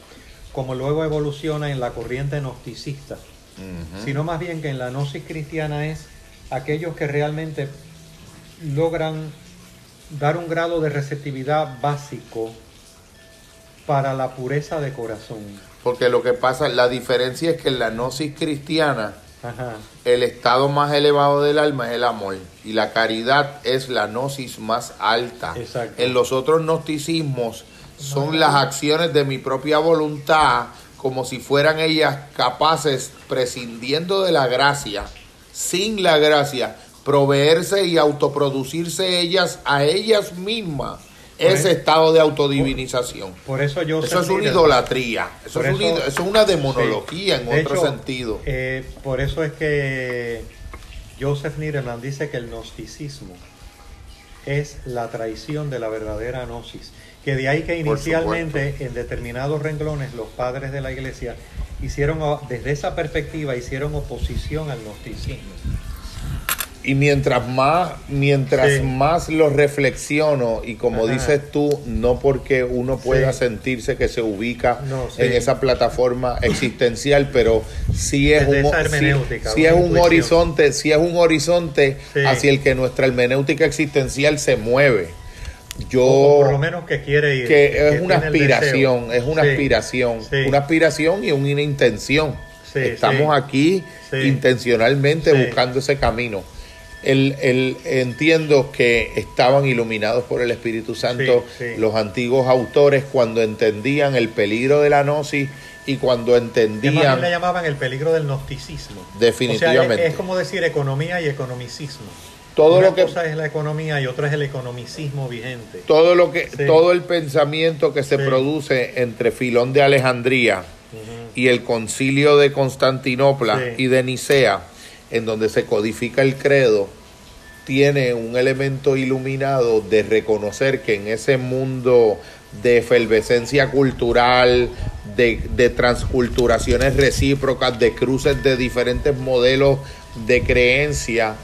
como luego evoluciona en la corriente gnosticista, sino más bien que en la gnosis cristiana es aquellos que realmente logran dar un grado de receptividad básico para la pureza de corazón. Porque lo que pasa, la diferencia es que en la gnosis cristiana, Ajá. el estado más elevado del alma es el amor y la caridad es la gnosis más alta. Exacto. En los otros gnosticismos son las acciones de mi propia voluntad como si fueran ellas capaces, prescindiendo de la gracia, sin la gracia, proveerse y autoproducirse ellas a ellas mismas Por ese estado de autodivinización. Por eso yo Eso es una idolatría, eso, Por es, eso- es una demonología Sí. en De otro hecho, sentido. eh, por eso es que Joseph dice que el gnosticismo es la traición de la verdadera gnosis. Que de ahí que inicialmente en determinados renglones los padres de la iglesia hicieron, desde esa perspectiva, hicieron oposición al gnosticismo. Y mientras más, mientras Sí. más lo reflexiono, y como Ajá. dices tú, no porque uno pueda Sí. sentirse que se ubica No, sí. en esa plataforma existencial, pero sí es Desde un, sí- es un horizonte, sí es un horizonte hacia el que nuestra hermenéutica existencial se mueve. Yo o por lo menos que quiere ir. que es una aspiración, es una aspiración, sí. una aspiración y una intención. Sí, Estamos aquí intencionalmente buscando ese camino. El, el- entiendo que estaban iluminados por el Espíritu Santo los antiguos autores cuando entendían el peligro de la gnosis y cuando entendían le llamaban el peligro del gnosticismo. Definitivamente. O sea, es, es como decir economía y economicismo. Todo Una lo que cosa es la economía y otra es el economicismo vigente. todo lo que Sí. todo el pensamiento que se Sí. produce entre Filón de Alejandría y el concilio de Constantinopla Sí. y de Nicea, en donde se codifica el credo, tiene un elemento iluminado de reconocer que en ese mundo de efervescencia cultural, de, de transculturaciones recíprocas, de cruces de diferentes modelos de creencia,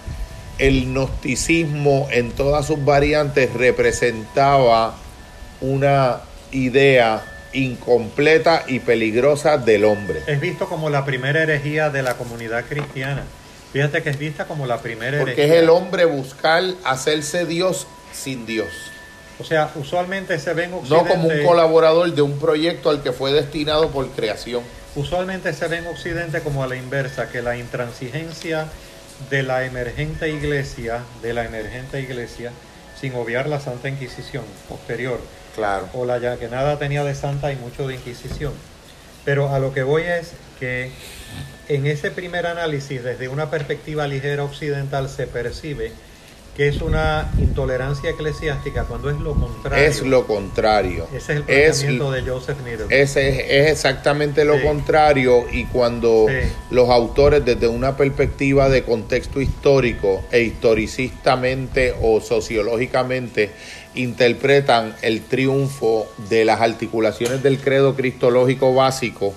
el gnosticismo en todas sus variantes representaba una idea incompleta y peligrosa del hombre. Es visto como la primera herejía de la comunidad cristiana. Fíjate que es vista como la primera Porque es herejía. el hombre buscar hacerse Dios sin Dios. O sea, usualmente se ve en No como un colaborador de un proyecto al que fue destinado por creación. Usualmente se ve en Occidente como a la inversa, que la intransigencia de la emergente iglesia, de la emergente iglesia, sin obviar la Santa Inquisición posterior, Claro. o la ya que nada tenía de santa y mucho de Inquisición. Pero a lo que voy es que en ese primer análisis, desde una perspectiva ligera occidental, se percibe que es una intolerancia eclesiástica cuando es lo contrario. Es lo contrario. Ese es el Es- planteamiento de Joseph Needham. Ese es, es exactamente lo Sí. contrario y cuando Sí. los autores desde una perspectiva de contexto histórico e historicistamente o sociológicamente interpretan el triunfo de las articulaciones del credo cristológico básico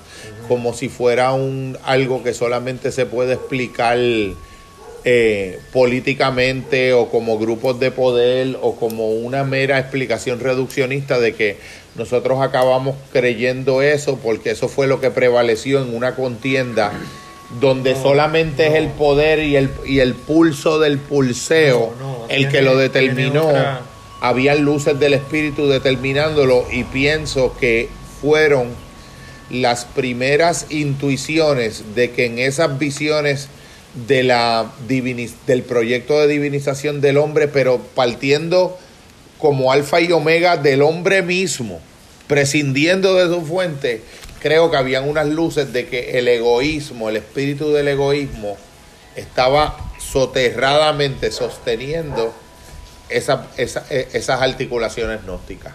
como si fuera un algo que solamente se puede explicar eh, políticamente o como grupos de poder o como una mera explicación reduccionista de que nosotros acabamos creyendo eso porque eso fue lo que prevaleció en una contienda donde No, solamente es el poder y el, y el pulso del pulseo No, el que lo determinó. otra- Habían luces del espíritu determinándolo y pienso que fueron las primeras intuiciones de que en esas visiones de la del proyecto de divinización del hombre, pero partiendo como alfa y omega del hombre mismo, prescindiendo de su fuente, creo que habían unas luces de que el egoísmo, el espíritu del egoísmo, estaba soterradamente sosteniendo esa- esa- eh, esas articulaciones gnósticas.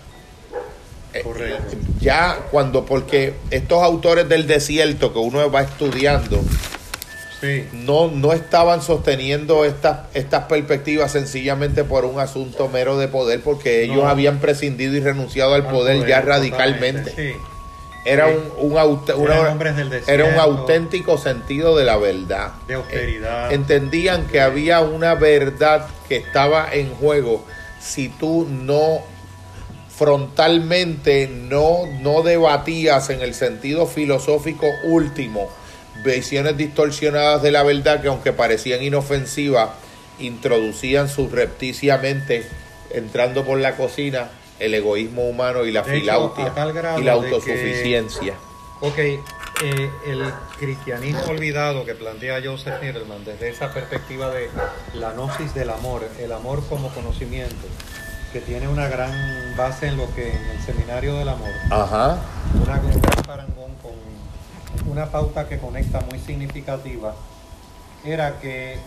Eh, Correcto. Ya cuando, porque estos autores del desierto que uno va estudiando, Sí. no, no estaban sosteniendo estas, estas perspectivas sencillamente por un asunto mero de poder, porque ellos No. habían prescindido y renunciado al Al poder, poder, ya radicalmente. Sí. Era Sí. un, un una- del era un auténtico sentido de la verdad. De austeridad. Eh, entendían que había una verdad que estaba en juego si tú no frontalmente no, no debatías en el sentido filosófico último visiones distorsionadas de la verdad que aunque parecían inofensivas introducían subrepticiamente entrando por la cocina el egoísmo humano y la De hecho, filautia a tal grado y la de que- autosuficiencia. Ok, eh, el cristianismo olvidado que plantea Joseph Niedelman desde esa perspectiva de la gnosis del amor, el amor como conocimiento, que tiene una gran base en lo que en el seminario del amor, Ajá. una, un gran parangón con una pauta que conecta muy significativa, era que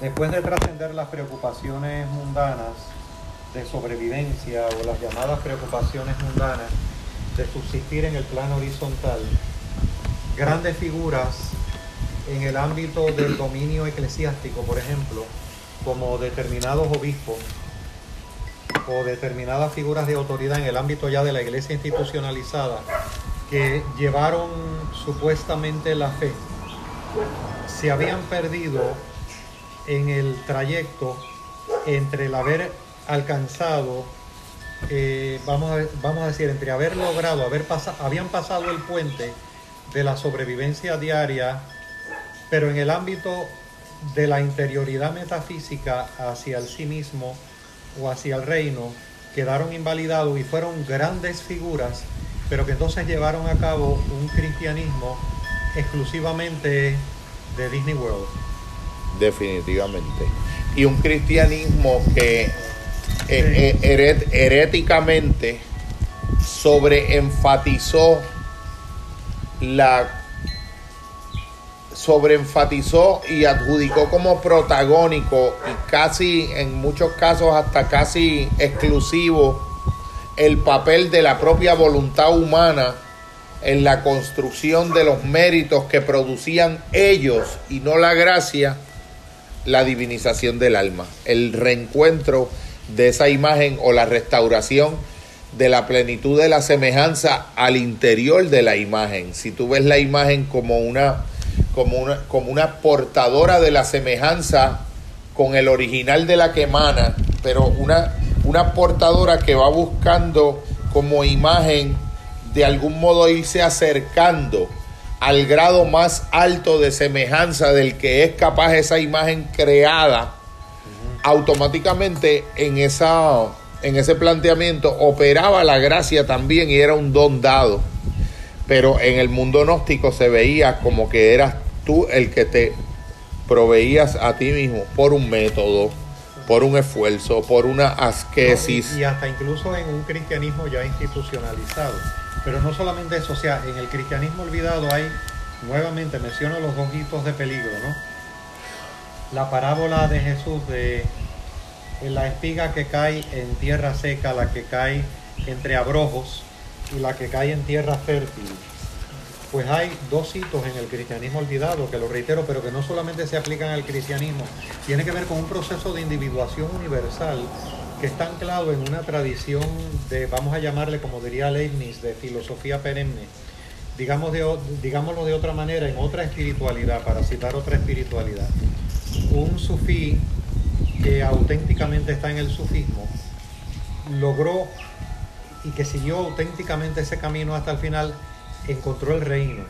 después de trascender las preocupaciones mundanas de sobrevivencia o las llamadas preocupaciones mundanas de subsistir en el plano horizontal, grandes figuras en el ámbito del dominio eclesiástico, por ejemplo, como determinados obispos o determinadas figuras de autoridad en el ámbito ya de la iglesia institucionalizada, que llevaron supuestamente la fe, se habían perdido en el trayecto entre el haber alcanzado, eh, vamos, a, vamos a decir, entre haber logrado, haber habían pasado el puente de la sobrevivencia diaria, pero en el ámbito de la interioridad metafísica hacia el sí mismo o hacia el reino, quedaron invalidados y fueron grandes figuras, pero que entonces llevaron a cabo un cristianismo exclusivamente de Disney World. Definitivamente. Y un cristianismo que eh, eh, heret- heréticamente sobreenfatizó la sobreenfatizó y adjudicó como protagónico y casi en muchos casos hasta casi exclusivo el papel de la propia voluntad humana en la construcción de los méritos que producían ellos y no la gracia, la divinización del alma, el reencuentro de esa imagen o la restauración de la plenitud de la semejanza al interior de la imagen. Si tú ves la imagen como una, como una, como una portadora de la semejanza con el original de la que emana, pero una, una portadora que va buscando como imagen de algún modo irse acercando al grado más alto de semejanza del que es capaz esa imagen creada, automáticamente en, esa, en ese planteamiento operaba la gracia también y era un don dado. Pero en el mundo gnóstico se veía como que eras tú el que te proveías a ti mismo por un método, por un esfuerzo, por una asquesis. y, hasta incluso en un cristianismo ya institucionalizado. Pero no solamente eso, o sea, en el cristianismo olvidado hay, nuevamente menciono los dos hitos de peligro, ¿no? La parábola de Jesús de la espiga que cae en tierra seca, la que cae entre abrojos y la que cae en tierra fértil. Pues hay dos hitos en el cristianismo olvidado, que lo reitero, pero que no solamente se aplican al cristianismo, tiene que ver con un proceso de individuación universal que está anclado en una tradición de, vamos a llamarle como diría Leibniz, de filosofía perenne, digamos digámoslo de otra manera, en otra espiritualidad, para citar otra espiritualidad. Un sufí que auténticamente está en el sufismo, logró y que siguió auténticamente ese camino hasta el final, encontró el reino.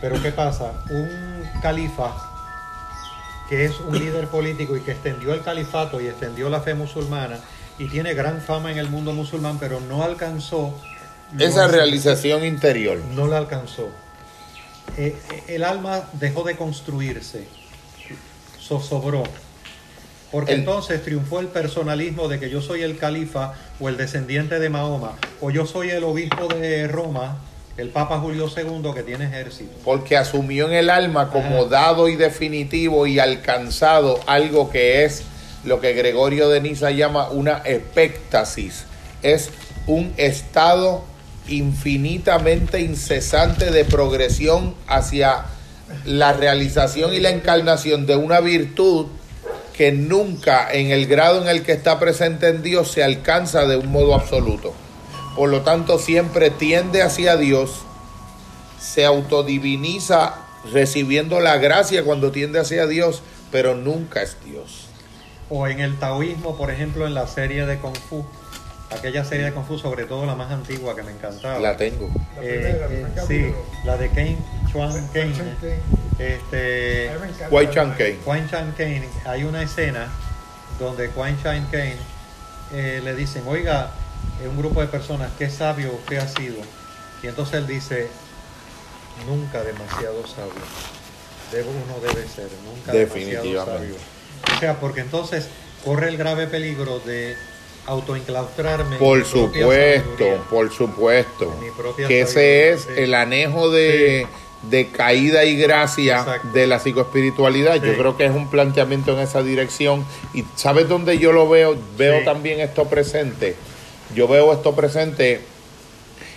Pero ¿qué pasa? Un califa que es un líder político y que extendió el califato y extendió la fe musulmana y tiene gran fama en el mundo musulmán, pero no alcanzó esa realización interior. No la alcanzó. Eh, eh, el alma dejó de construirse, zozobró. Porque El- entonces triunfó el personalismo de que yo soy el califa o el descendiente de Mahoma, o yo soy el obispo de Roma, el Papa Julio II que tiene ejército. porque asumió en el alma como dado y definitivo y alcanzado algo que es lo que Gregorio de Niza llama una espectasis. Es un estado infinitamente incesante de progresión hacia la realización y la encarnación de una virtud que nunca en el grado en el que está presente en Dios se alcanza de un modo absoluto. Por lo tanto, siempre tiende hacia Dios, se autodiviniza recibiendo la gracia cuando tiende hacia Dios, pero nunca es Dios. O en el taoísmo, por ejemplo, en la serie de Kung Fu, aquella serie de Kung Fu, sobre todo la más antigua que me encantaba. La tengo. La Eh, primera, el eh, sí, la de Kane Chuan Kane. Este, Chan Kane. Quan Chan Kane, hay una escena donde Quan Chan Kane eh, le dicen, oiga, un grupo de personas, qué sabio usted ha sido. Y entonces él dice, nunca demasiado sabio. Debo, uno debe ser, nunca demasiado sabio. O sea, porque entonces corre el grave peligro de autoenclaustrarme. en Por supuesto, por supuesto. Que ese es sí. el anejo de, de caída y gracia Exacto. de la psicoespiritualidad. Yo creo que es un planteamiento en esa dirección. Y ¿sabes dónde yo lo veo? Veo también esto presente. Yo veo esto presente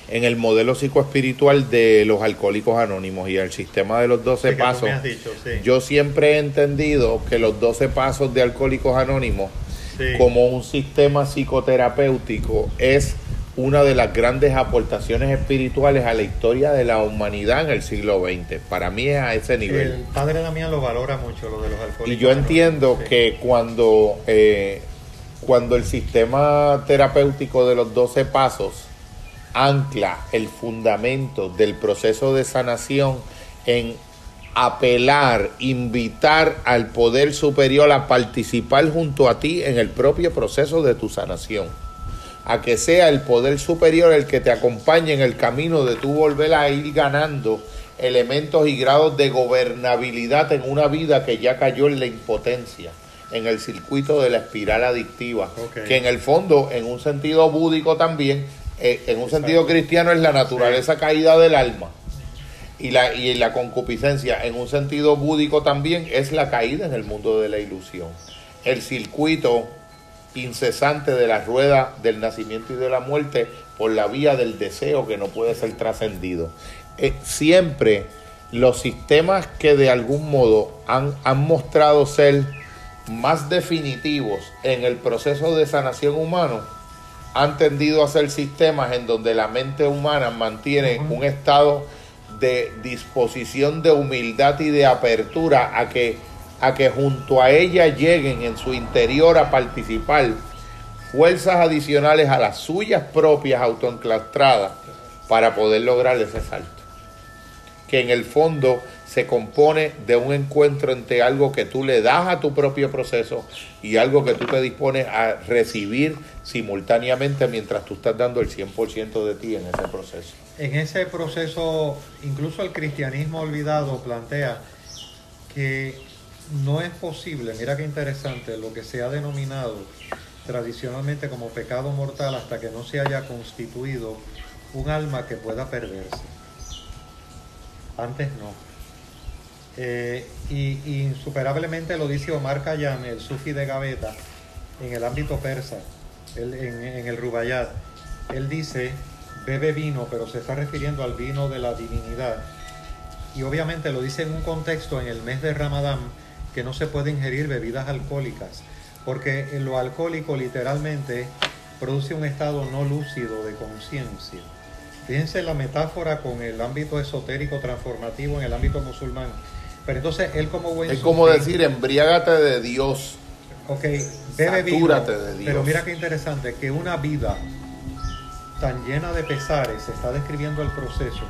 en el modelo psicoespiritual de los alcohólicos anónimos y el sistema de los 12 Sí, que tú pasos. dicho, sí. Yo siempre he entendido que los 12 pasos de alcohólicos anónimos Sí. como un sistema psicoterapéutico es una de las grandes aportaciones espirituales a la historia de la humanidad en el siglo XX. Para mí es a ese El nivel. padre Damián lo valora mucho, lo de los alcohólicos. Y yo entiendo anónimos, que cuando, eh, cuando el sistema terapéutico de los 12 pasos ancla el fundamento del proceso de sanación en apelar, invitar al poder superior a participar junto a ti en el propio proceso de tu sanación. A que sea el poder superior el que te acompañe en el camino de tu volver a ir ganando elementos y grados de gobernabilidad en una vida que ya cayó en la impotencia, en el circuito de la espiral adictiva, que en el fondo, en un sentido búdico también, eh, en un sentido cristiano es la naturaleza caída del alma y la, y la concupiscencia en un sentido búdico también es la caída en el mundo de la ilusión. El circuito incesante de la rueda del nacimiento y de la muerte por la vía del deseo que no puede ser trascendido. eh, siempre los sistemas que de algún modo han, han mostrado ser más definitivos en el proceso de sanación humano han tendido a ser sistemas en donde la mente humana mantiene un estado de disposición de humildad y de apertura a que, a que junto a ella lleguen en su interior a participar fuerzas adicionales a las suyas propias autoenclastradas para poder lograr ese salto. Que en el fondo se compone de un encuentro entre algo que tú le das a tu propio proceso y algo que tú te dispones a recibir simultáneamente mientras tú estás dando el 100% de ti en ese proceso. En ese proceso, incluso el cristianismo olvidado plantea que no es posible, mira qué interesante, lo que se ha denominado tradicionalmente como pecado mortal hasta que no se haya constituido un alma que pueda perderse. Antes no. Eh, y, insuperablemente lo dice Omar Khayyam, el sufi de Gaveta, en el ámbito persa, en, el Rubayat. Él dice, bebe vino, pero se está refiriendo al vino de la divinidad. Y obviamente lo dice en un contexto en el mes de Ramadán que no se puede ingerir bebidas alcohólicas, porque lo alcohólico literalmente produce un estado no lúcido de conciencia. Fíjense la metáfora con el ámbito esotérico transformativo en el ámbito musulmán. Pero entonces él como buen Es como decir, embriágate de Dios. Ok, bebe vino. de Dios. Pero mira qué interesante, que una vida tan llena de pesares, se está describiendo el proceso,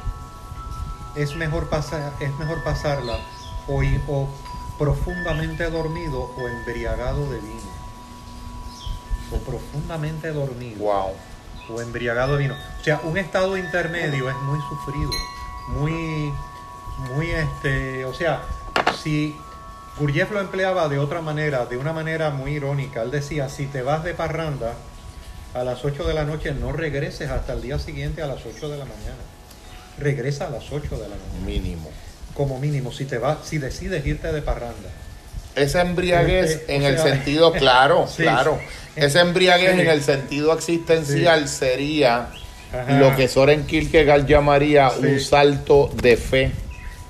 es mejor, pasar, es mejor pasarla o, o profundamente dormido o embriagado de vino. O profundamente dormido. Wow. O embriagado de vino. O sea, un estado intermedio es muy sufrido, muy muy este, o sea, si Gurdjieff lo empleaba de otra manera, de una manera muy irónica, él decía, si te vas de parranda a las 8 de la noche, no regreses hasta el día siguiente a las 8 de la mañana. Regresa a las 8 de la mañana. Mínimo. Como mínimo, si te vas, si decides irte de parranda. Esa embriaguez este, en el sentido, claro, sí, claro. Esa embriaguez sí. en el sentido existencial sí. sería Ajá. lo que Soren Kierkegaard llamaría un salto de fe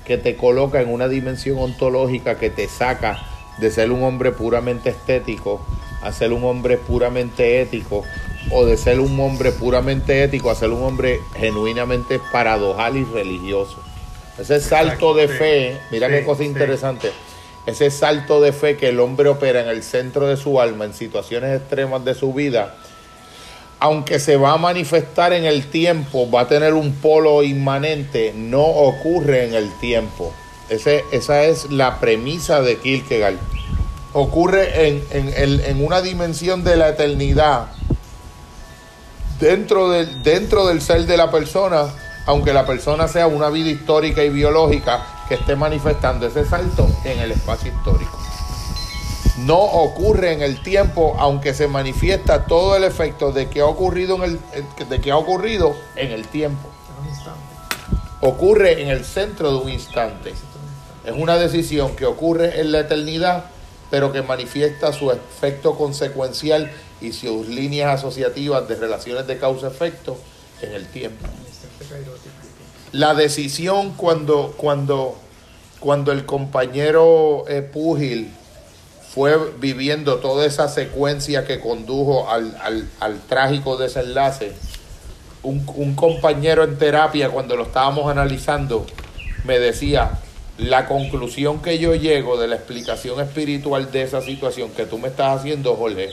que te coloca en una dimensión ontológica que te saca de ser un hombre puramente estético a ser un hombre puramente ético o de ser un hombre puramente ético a ser un hombre genuinamente paradojal y religioso. Ese salto de fe, mira qué cosa interesante, ese salto de fe que el hombre opera en el centro de su alma en situaciones extremas de su vida, aunque se va a manifestar en el tiempo, va a tener un polo inmanente, no ocurre en el tiempo. Esa es la premisa de Kierkegaard. Ocurre en, una dimensión de la eternidad, dentro dentro del ser de la persona, aunque la persona sea una vida histórica y biológica que esté manifestando ese salto en el espacio histórico no ocurre en el tiempo, aunque se manifiesta todo el efecto de que ha ocurrido en el, de que ha ocurrido en el tiempo. Ocurre en el centro de un instante. Es una decisión que ocurre en la eternidad, pero que manifiesta su efecto consecuencial y sus líneas asociativas de relaciones de causa-efecto en el tiempo. La decisión cuando, cuando, cuando el compañero eh, Púgil fue viviendo toda esa secuencia que condujo al, al, al trágico desenlace. Un, un, compañero en terapia, cuando lo estábamos analizando, me decía, la conclusión que yo llego de la explicación espiritual de esa situación que tú me estás haciendo, Jorge,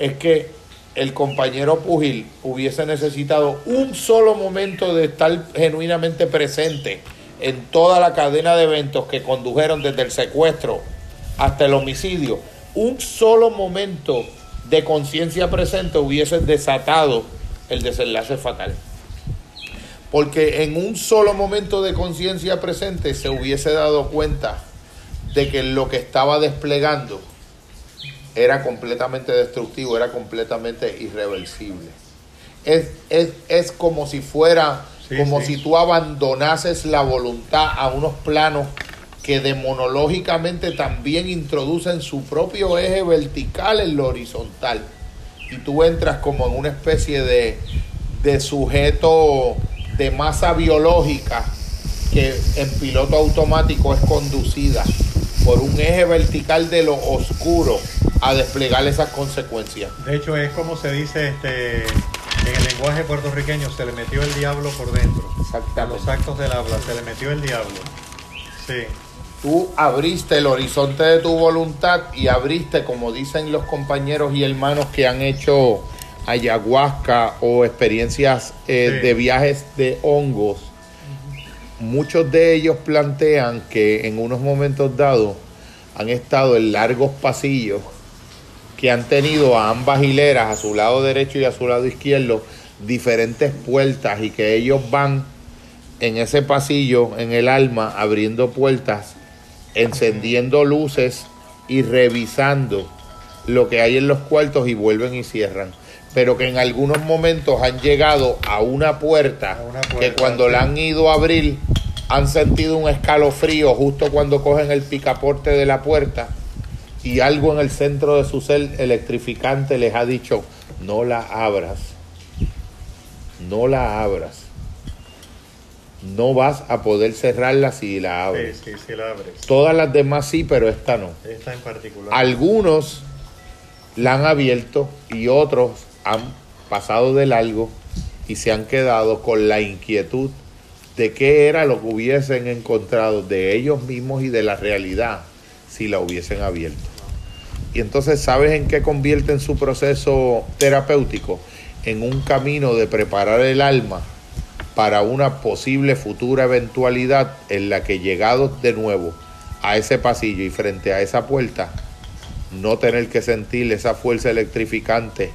es que el compañero Pugil hubiese necesitado un solo momento de estar genuinamente presente en toda la cadena de eventos que condujeron desde el secuestro hasta el homicidio, un solo momento de conciencia presente hubiese desatado el desenlace fatal. Porque en un solo momento de conciencia presente se hubiese dado cuenta de que lo que estaba desplegando era completamente destructivo, era completamente irreversible. Es, es, es como si fuera, sí, como sí. si tú abandonases la voluntad a unos planos que demonológicamente también introducen su propio eje vertical en lo horizontal. Y tú entras como en una especie de, de sujeto de masa biológica que en piloto automático es conducida por un eje vertical de lo oscuro a desplegar esas consecuencias. De hecho, es como se dice este, en el lenguaje puertorriqueño, se le metió el diablo por dentro. A Exactamente. los actos del habla, se le metió el diablo. Sí, Tú abriste el horizonte de tu voluntad y abriste, como dicen los compañeros y hermanos que han hecho ayahuasca o experiencias eh, Sí. de viajes de hongos. Muchos de ellos plantean que en unos momentos dados han estado en largos pasillos que han tenido a ambas hileras, a su lado derecho y a su lado izquierdo, diferentes puertas y que ellos van en ese pasillo, en el alma, abriendo puertas, encendiendo luces y revisando lo que hay en los cuartos y vuelven y cierran. Pero que en algunos momentos han llegado a una puerta, A una que cuando sí. la han ido a abrir han sentido un escalofrío justo cuando cogen el picaporte de la puerta y algo en el centro de su ser electrificante les ha dicho, no la abras, no la abras. No vas a poder cerrarla si la abres. sí, sí la abres. Todas las demás sí, pero esta no. Esta en particular. Algunos la han abierto y otros han pasado de largo y se han quedado con la inquietud de qué era lo que hubiesen encontrado de ellos mismos y de la realidad si la hubiesen abierto. Y entonces, ¿sabes en qué convierten su proceso terapéutico? En un camino de preparar el alma para una posible futura eventualidad en la que llegados de nuevo a ese pasillo y frente a esa puerta, no tener que sentir esa fuerza electrificante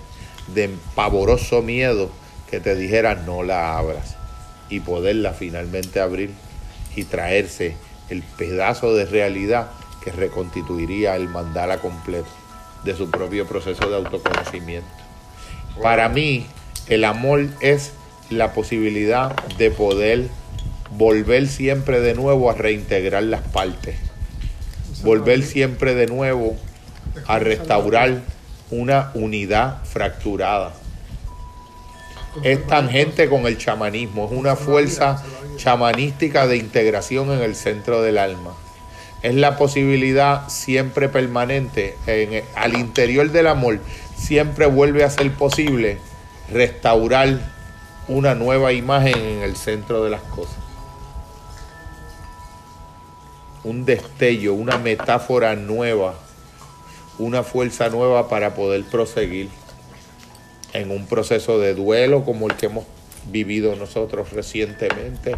de pavoroso miedo que te dijera no la abras y poderla finalmente abrir y traerse el pedazo de realidad que reconstituiría el mandala completo de su propio proceso de autoconocimiento. Para mí, el amor es la posibilidad de poder volver siempre de nuevo a reintegrar las partes, volver siempre de nuevo a restaurar una unidad fracturada. Es tangente con el chamanismo, es una fuerza chamanística de integración en el centro del alma. Es la posibilidad siempre permanente, en- al interior del amor, siempre vuelve a ser posible restaurar una nueva imagen en el centro de las cosas. Un destello, una metáfora nueva, una fuerza nueva para poder proseguir en un proceso de duelo como el que hemos vivido nosotros recientemente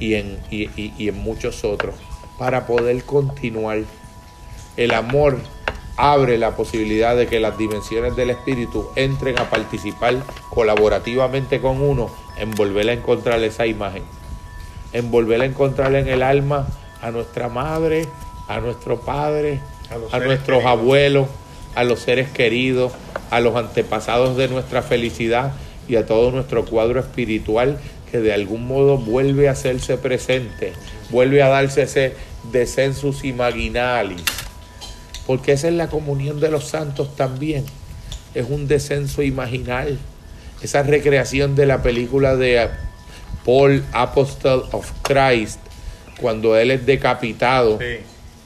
y en, y, en muchos otros, para poder continuar. El amor abre la posibilidad de que las dimensiones del espíritu entren a participar colaborativamente con uno en volver a encontrar esa imagen, en volver a encontrar en el alma a nuestra madre, a nuestro padre, A nuestros queridos. abuelos, a los seres queridos, a los antepasados de nuestra felicidad y a todo nuestro cuadro espiritual que de algún modo vuelve a hacerse presente, vuelve a darse ese descensus imaginalis, porque esa es la comunión de los santos también, es un descenso imaginal, esa recreación de la película de Paul Apostle of Christ, cuando él es decapitado. Sí,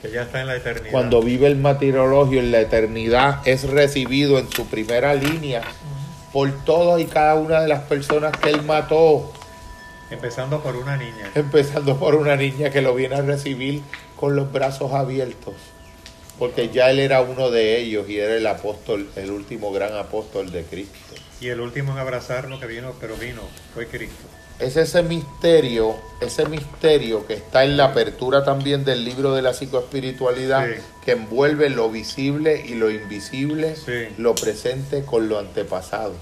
que ya está en la eternidad. cuando vive el martirologio en la eternidad, es recibido en su primera línea por todas y cada una de las personas que él mató, Empezando por una niña. empezando por una niña que lo viene a recibir con los brazos abiertos, porque ya él era uno de ellos y era el apóstol, el último gran apóstol de Cristo. Y el último en abrazarlo que vino, pero vino, fue Cristo. Es ese misterio, ese misterio que está en la apertura también del libro de la psicoespiritualidad, Sí. que envuelve lo visible y lo invisible, Sí. lo presente con lo antepasado.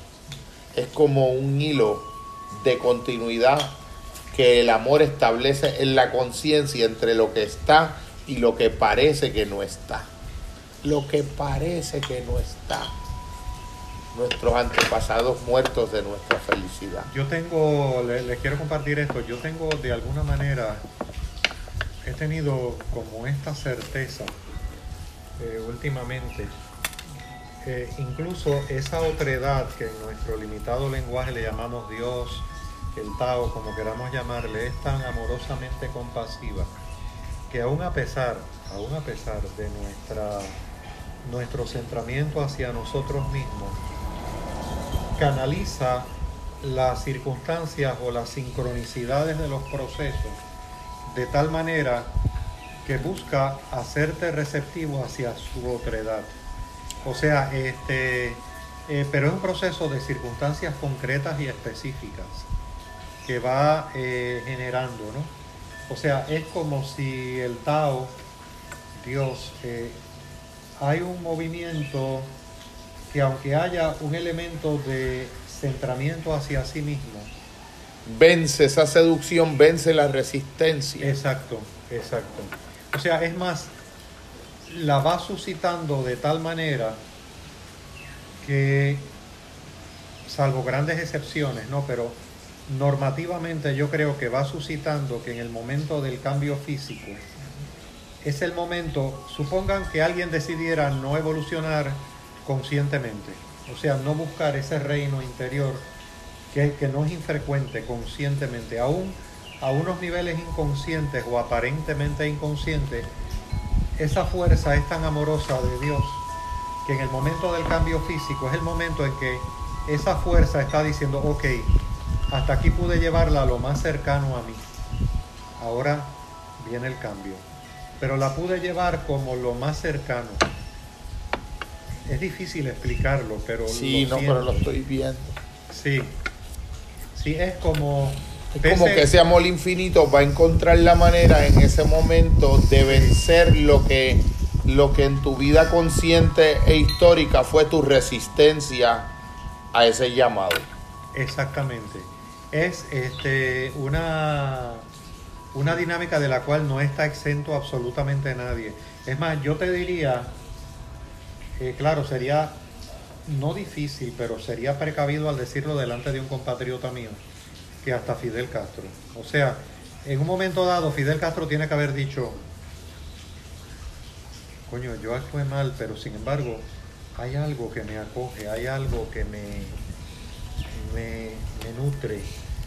Es como un hilo de continuidad que el amor establece en la conciencia entre lo que está y lo que parece que no está. Lo que parece que no está. Nuestros antepasados muertos de nuestra felicidad. Yo tengo, le- les quiero compartir esto, yo tengo de alguna manera, he tenido como esta certeza eh, últimamente, eh, incluso esa otredad que en nuestro limitado lenguaje le llamamos Dios, el Tao, como queramos llamarle, es tan amorosamente compasiva que aún a pesar, aún a pesar de nuestra, nuestro centramiento hacia nosotros mismos, canaliza las circunstancias o las sincronicidades de los procesos de tal manera que busca hacerte receptivo hacia su otredad. O sea, este, eh, pero es un proceso de circunstancias concretas y específicas que va eh, generando, ¿no? O sea, es como si el Tao, Dios, eh, hay un movimiento que aunque haya un elemento de centramiento hacia sí mismo, Vence esa seducción, vence la resistencia. Exacto, exacto. O sea, es más, la va suscitando de tal manera que, salvo grandes excepciones, ¿no? Pero normativamente yo creo que va suscitando que en el momento del cambio físico es el momento, supongan que alguien decidiera no evolucionar conscientemente, o sea, no buscar ese reino interior que, que no es infrecuente conscientemente, aún a unos niveles inconscientes o aparentemente inconscientes, esa fuerza es tan amorosa de Dios que en el momento del cambio físico es el momento en que esa fuerza está diciendo, ok, hasta aquí pude llevarla lo más cercano a mí. Ahora viene el cambio. Pero la pude llevar como lo más cercano. Es difícil explicarlo, pero... Sí, lo no, pero lo estoy viendo. Sí. Sí, es como... Es como que ese amor infinito va a encontrar la manera en ese momento de vencer lo que, lo que en tu vida consciente e histórica fue tu resistencia a ese llamado. Exactamente. Es este, una, una dinámica de la cual no está exento absolutamente nadie. Es más, yo te diría, eh, claro, sería no difícil, pero sería precavido al decirlo delante de un compatriota mío, que hasta Fidel Castro. O sea, en un momento dado, Fidel Castro tiene que haber dicho, coño, yo actué mal, pero sin embargo, hay algo que me acoge, hay algo que me, me, me nutre.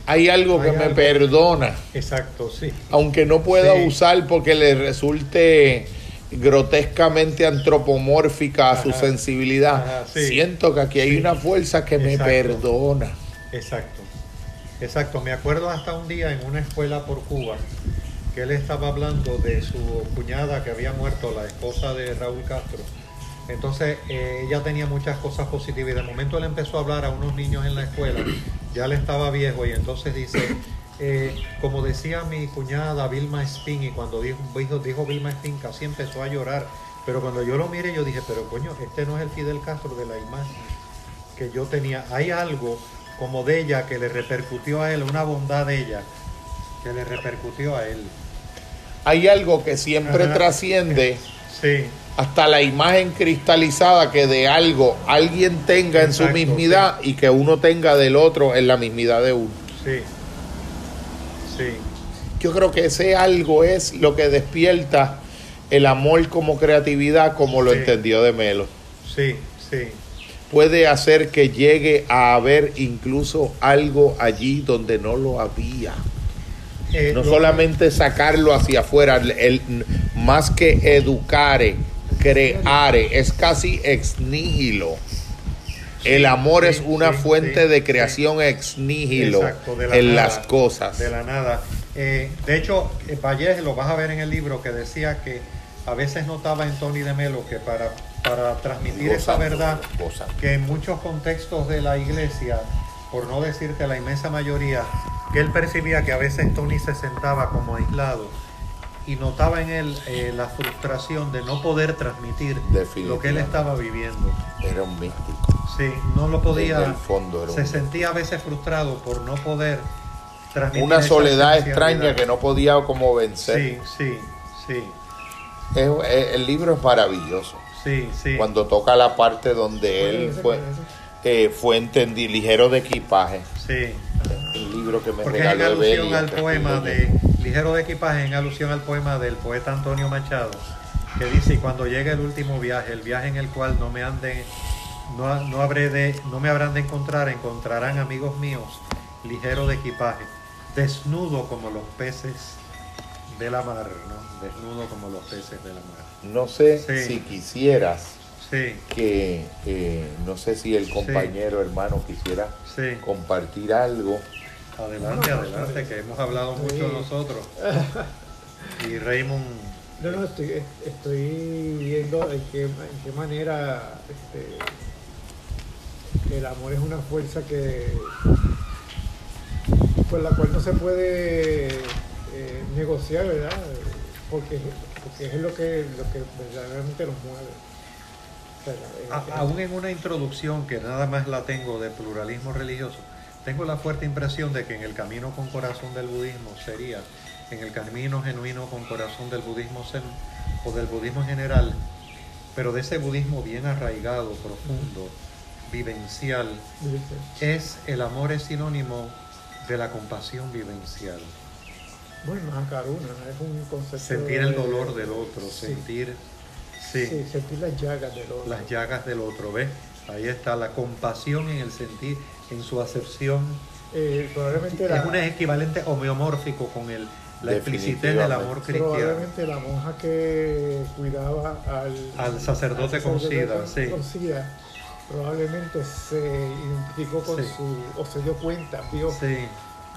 Hay algo que me perdona, Exacto, sí. aunque no pueda Sí. usar porque le resulte grotescamente antropomórfica a su sensibilidad. Ajá, sí. Siento que aquí hay una fuerza que me perdona. Exacto. Exacto. Me acuerdo hasta un día en una escuela por Cuba que él estaba hablando de su cuñada que había muerto, la esposa de Raúl Castro. Entonces eh, ella tenía muchas cosas positivas y de momento él empezó a hablar a unos niños en la escuela, ya él estaba viejo y entonces dice, eh, como decía mi cuñada Vilma Spin y cuando dijo, dijo, dijo Vilma Spin casi empezó a llorar, pero cuando yo lo miré yo dije, pero coño, este no es el Fidel Castro de la imagen que yo tenía. Hay algo como de ella que le repercutió a él, una bondad de ella que le repercutió a él. Hay algo que siempre Ajá. trasciende Sí, hasta la imagen cristalizada que de algo alguien tenga en su mismidad y que uno tenga del otro en la mismidad de uno. sí, sí, Yo creo que ese algo es lo que despierta el amor como creatividad, como lo Sí. entendió de Melo. sí, sí, Puede hacer que llegue a haber incluso algo allí donde no lo había. Eh, No lo- solamente sacarlo hacia afuera, el- más que educare, creare, es casi ex nihilo. El amor sí, es una sí, fuente sí, de creación ex nihilo Exacto, de la en nada, las cosas. De la nada. Eh, de hecho, eh, Valles, lo vas a ver en el libro, que decía que a veces notaba en Tony de Melo que para, para transmitir esa verdad, gozando. que en muchos contextos de la iglesia, por no decirte la inmensa mayoría, que él percibía que a veces Tony se sentaba como aislado y notaba en él eh, la frustración de no poder transmitir lo que él estaba viviendo. Era un místico. Sí, no lo podía. Desde el fondo era un se sentía a veces frustrado por no poder transmitir Una soledad extraña que no podía como vencer. Sí, sí, sí, Es- es- el libro es maravilloso. sí, sí. Cuando toca la parte donde ¿Cuál él fue, eh, fue entendido, ligero de equipaje. Sí. El libro que me Porque es en alusión al poema de. Ligero de equipaje, en alusión al poema del poeta Antonio Machado, que dice, y cuando llegue el último viaje, el viaje en el cual no me han de- no, no habré de, no me habrán de encontrar, encontrarán amigos míos, ligero de equipaje, desnudo como los peces de la mar, ¿no? Desnudo como los peces de la mar. No sé Sí. si quisieras Sí, que, eh, no sé si el compañero hermano quisiera sí. compartir algo. Adelante, adelante, que hemos hablado mucho nosotros. Y Raymond, No, no, estoy, estoy viendo en qué, en qué manera este, el amor es una fuerza que con la cual no se puede eh, negociar, ¿verdad? Porque, porque es lo que, lo que verdaderamente nos mueve. A- aún en una introducción que nada más la tengo de pluralismo religioso, tengo la fuerte impresión de que en el camino con corazón del budismo sería, en el camino genuino con corazón del budismo zen o del budismo en general, pero de ese budismo bien arraigado, profundo, vivencial, es el amor es sinónimo de la compasión vivencial. Bueno, Mahakaruna es un concepto. Sentir el de- dolor del otro, sí, sentir sí. sí, sentir las llagas del otro. las llagas del otro, ¿ves? Ahí está la compasión en el sentir, en su acepción. Eh, probablemente la, Es un equivalente homeomórfico con el, la explicitez del amor cristiano. probablemente la monja que cuidaba al, Al sacerdote con SIDA, sí. con SIDA, probablemente se identificó con Sí. su, o se dio cuenta, vio Sí,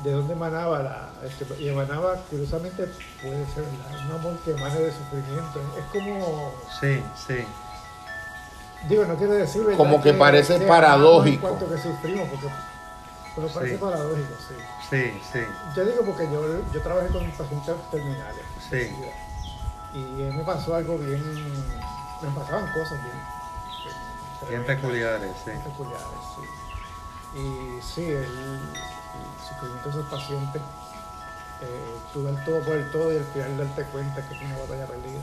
de dónde emanaba la, este, y emanaba, curiosamente, puede ser un amor que emane de sufrimiento. Es como, sí, sí. digo, no quiero decir ¿verdad? Como que parece amamos paradójico. En cuanto que sufrimos, porque, pero parece Sí. paradójico, sí. Sí, sí, Yo digo porque yo, yo trabajé con pacientes terminales. Sí. Y me pasó algo bien. Me pasaban cosas bien. bien tremendas, peculiares, sí. bien peculiares, sí. Y sí, el, el sufrimiento de esos pacientes. Eh, tú dar todo por el todo y al final darte cuenta que es una batalla perdida.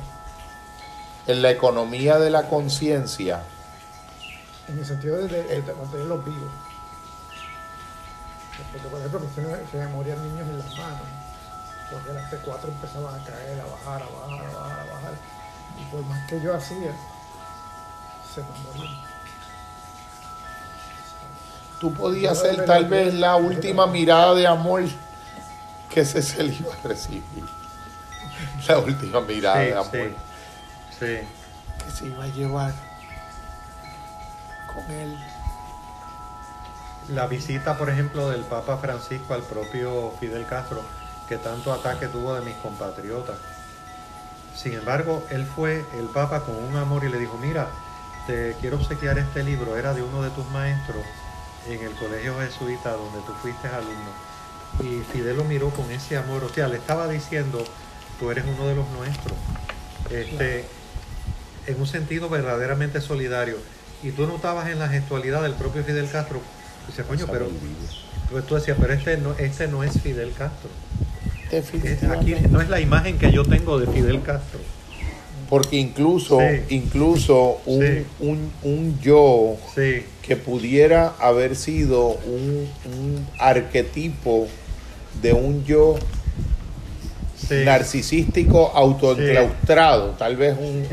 En la economía de la conciencia, En el sentido de, de- de mantenerlos vivos. Porque, por ejemplo, que se me morían niños en las manos. Porque las T4 empezaban a caer, a bajar, a bajar, a bajar, a bajar. Y por más que yo hacía, se me morían. Tú podías ser tal vez la última mirada de amor que ese ser iba a recibir. La última mirada Sí, de amor sí, sí. que se iba a llevar con él. La visita, por ejemplo, del Papa Francisco al propio Fidel Castro, que tanto ataque tuvo de mis compatriotas. Sin embargo, él fue el Papa con un amor y le dijo, mira, te quiero obsequiar este libro, era de uno de tus maestros en el colegio jesuita donde tú fuiste alumno. Y Fidel lo miró con ese amor, o sea, le estaba diciendo, tú eres uno de los nuestros. Este, en un sentido verdaderamente solidario. Y tú notabas en la gestualidad del propio Fidel Castro, dice, coño, pero pues tú decías, pero este no, este no es Fidel Castro. Es- aquí no es la imagen que yo tengo de Fidel Castro. Porque incluso, Sí. incluso un, Sí. un, un yo Sí, que pudiera haber sido un, un arquetipo de un yo sí. narcisístico autoenclaustrado, tal vez un,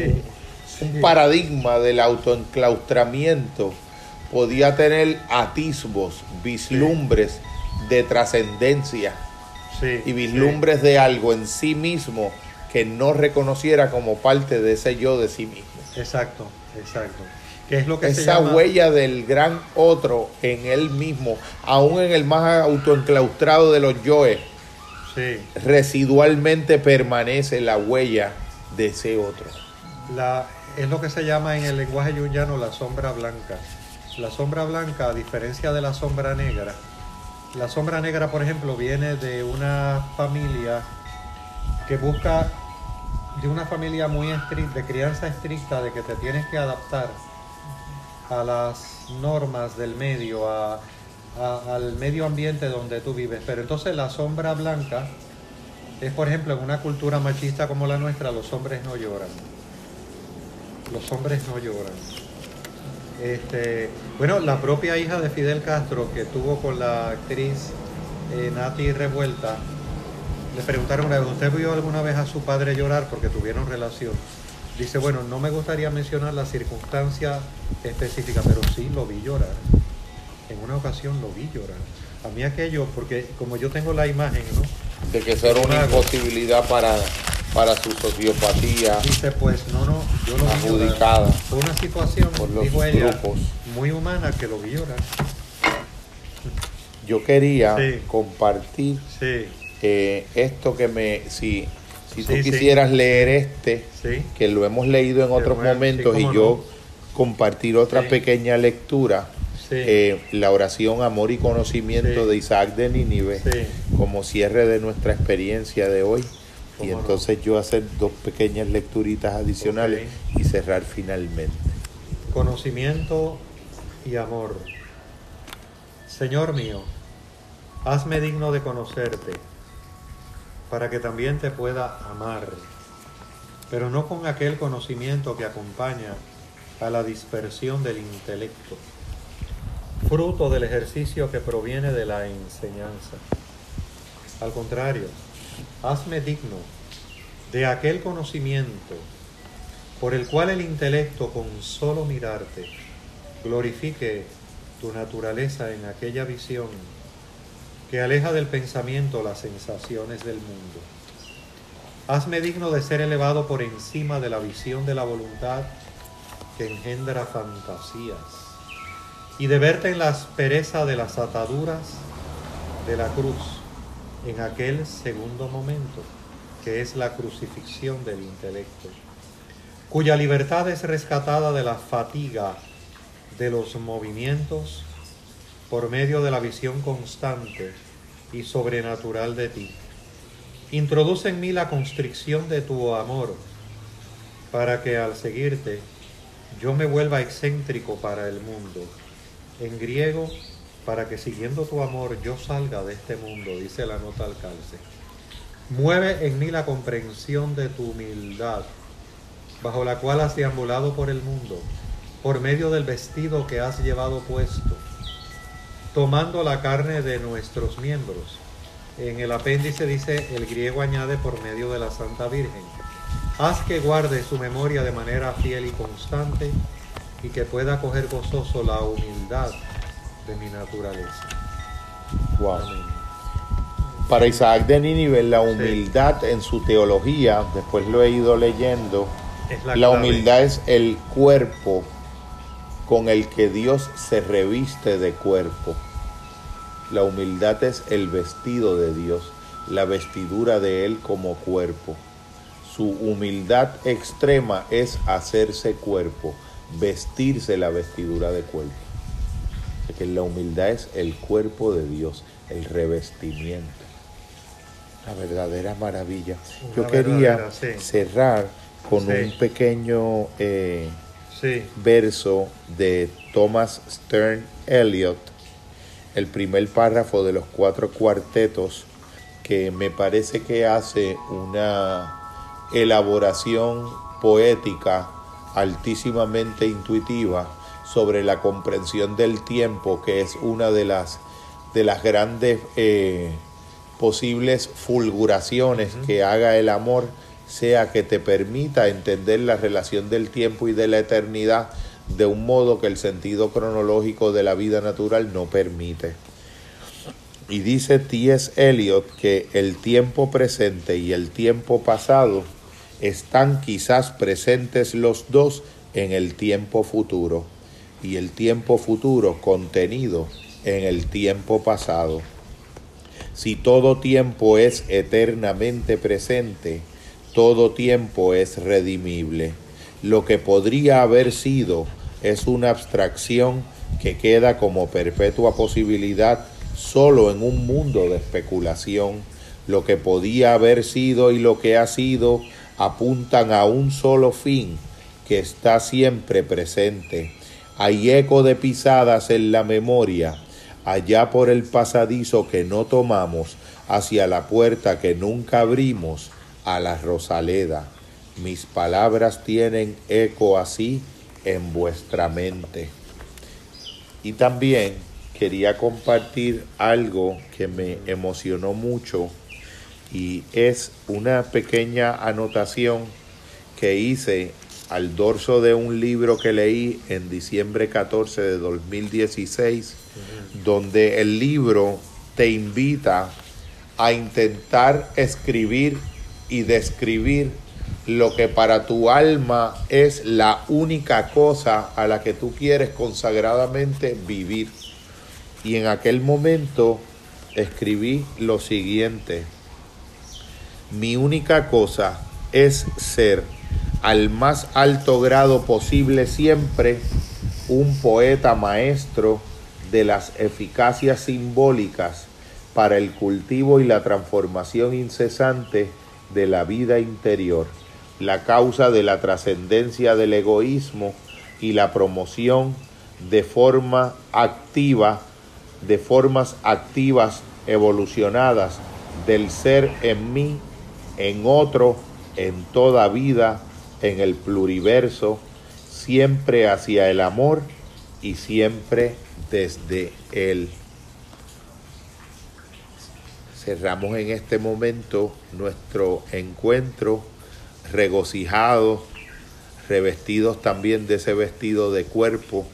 un paradigma del autoenclaustramiento, podía tener atisbos, vislumbres de trascendencia sí, y vislumbres de algo en sí mismo que no reconociera como parte de ese yo de sí mismo. Exacto, exacto. ¿Qué es lo que Esa llama? huella del gran otro en él mismo, aún en el más autoenclaustrado de los yoes, Sí. residualmente permanece la huella de ese otro. La, es lo que se llama en el lenguaje yunyano la sombra blanca. La sombra blanca, a diferencia de la sombra negra, la sombra negra, por ejemplo, viene de una familia que busca, de una familia muy estricta, de crianza estricta, de que te tienes que adaptar a las normas del medio, al medio ambiente donde tú vives. Pero entonces la sombra blanca es, por ejemplo, en una cultura machista como la nuestra, los hombres no lloran. Los hombres no lloran. Este, bueno, la propia hija de Fidel Castro que tuvo con la actriz eh, Nati Revuelta, le preguntaron una vez, ¿usted vio alguna vez a su padre llorar porque tuvieron relación? Dice, bueno, no me gustaría mencionar la circunstancia específica, pero sí lo vi llorar. En una ocasión lo vi llorar. A mí aquello, porque como yo tengo la imagen, ¿no? De que eso era una imposibilidad para, para su sociopatía Dice, pues no, no, yo lo vi llorar. adjudicada. Fue una situación, por los dijo ella, muy humana que lo vi llorar. Yo quería Sí. compartir Sí, eh, esto que me... Si, si tú Sí, sí. quisieras leer este, sí, que lo hemos leído en otros bueno, momentos y yo compartir otra pequeña lectura, eh, la oración Amor y Conocimiento de Isaac de Nínive, como cierre de nuestra experiencia de hoy. Y no. entonces yo hacer dos pequeñas lecturitas adicionales y cerrar finalmente. Conocimiento y amor. Señor mío, hazme digno de conocerte, para que también te pueda amar, pero no con aquel conocimiento que acompaña a la dispersión del intelecto, fruto del ejercicio que proviene de la enseñanza. Al contrario, hazme digno de aquel conocimiento por el cual el intelecto con solo mirarte glorifique tu naturaleza en aquella visión que aleja del pensamiento las sensaciones del mundo. Hazme digno de ser elevado por encima de la visión de la voluntad que engendra fantasías y de verte en la aspereza de las ataduras de la cruz en aquel segundo momento que es la crucifixión del intelecto cuya libertad es rescatada de la fatiga de los movimientos por medio de la visión constante y sobrenatural de ti. Introduce en mí la constricción de tu amor, para que al seguirte yo me vuelva excéntrico para el mundo. En griego, para que siguiendo tu amor yo salga de este mundo, dice la nota al calce. Mueve en mí la comprensión de tu humildad, bajo la cual has deambulado por el mundo, por medio del vestido que has llevado puesto, tomando la carne de nuestros miembros. En el apéndice dice, el griego añade por medio de la Santa Virgen. Haz que guarde su memoria de manera fiel y constante y que pueda coger gozoso la humildad de mi naturaleza. Wow. Amén. Para Isaac de Nínive, la humildad en su teología, después lo he ido leyendo, la, la, humildad es el cuerpo con el que Dios se reviste de cuerpo. La humildad es el vestido de Dios, la vestidura de Él como cuerpo. Su humildad extrema es hacerse cuerpo, vestirse la vestidura de cuerpo. Que la humildad es el cuerpo de Dios, el revestimiento. La verdadera maravilla. Yo quería sí. cerrar con Sí. un pequeño eh, Sí, verso de Thomas Stern Eliot, el primer párrafo de los cuatro cuartetos, que me parece que hace una elaboración poética altísimamente intuitiva sobre la comprensión del tiempo, que es una de las, de las grandes eh, posibles fulguraciones que haga el amor, sea que te permita entender la relación del tiempo y de la eternidad de un modo que el sentido cronológico de la vida natural no permite. Y dice T.S. Eliot que el tiempo presente y el tiempo pasado están quizás presentes los dos en el tiempo futuro y el tiempo futuro contenido en el tiempo pasado. Si todo tiempo es eternamente presente, todo tiempo es redimible. Lo que podría haber sido es una abstracción que queda como perpetua posibilidad solo en un mundo de especulación. Lo que podía haber sido y lo que ha sido apuntan a un solo fin que está siempre presente. Hay eco de pisadas en la memoria, allá por el pasadizo que no tomamos, hacia la puerta que nunca abrimos, a la Rosaleda. Mis palabras tienen eco así en vuestra mente. Y también quería compartir algo que me emocionó mucho y es una pequeña anotación que hice al dorso de un libro que leí en diciembre 14 de 2016, donde el libro te invita a intentar escribir y describir lo que para tu alma es la única cosa a la que tú quieres consagradamente vivir. Y en aquel momento escribí lo siguiente. Mi única cosa es ser al más alto grado posible siempre un poeta maestro de las eficacias simbólicas para el cultivo y la transformación incesante de la vida interior, la causa de la trascendencia del egoísmo y la promoción de forma activa, de formas activas evolucionadas del ser en mí, en otro, en toda vida, en el pluriverso, siempre hacia el amor y siempre desde él. Cerramos en este momento nuestro encuentro regocijados, revestidos también de ese vestido de cuerpo,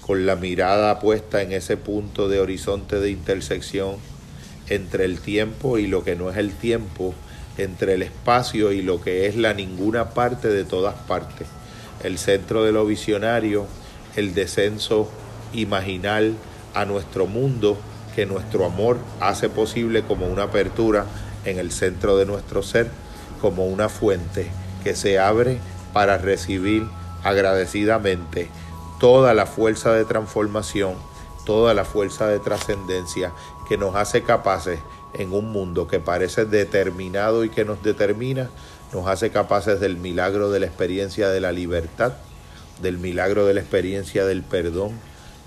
con la mirada puesta en ese punto de horizonte de intersección entre el tiempo y lo que no es el tiempo, entre el espacio y lo que es la ninguna parte de todas partes, el centro de lo visionario, el descenso imaginal a nuestro mundo que nuestro amor hace posible como una apertura en el centro de nuestro ser, como una fuente que se abre para recibir agradecidamente toda la fuerza de transformación, toda la fuerza de trascendencia que nos hace capaces en un mundo que parece determinado y que nos determina, nos hace capaces del milagro de la experiencia de la libertad, del milagro de la experiencia del perdón,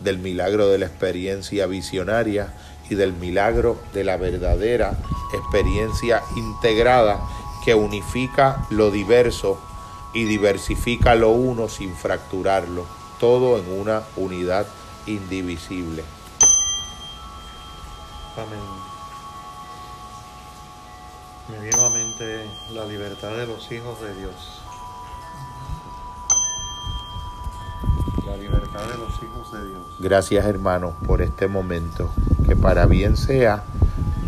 del milagro de la experiencia visionaria y del milagro de la verdadera experiencia integrada que unifica lo diverso y diversifica lo uno sin fracturarlo, todo en una unidad indivisible. Amén. Me vino a mente la libertad de los hijos de Dios. La libertad de los hijos de Dios. Gracias hermanos por este momento, que para bien sea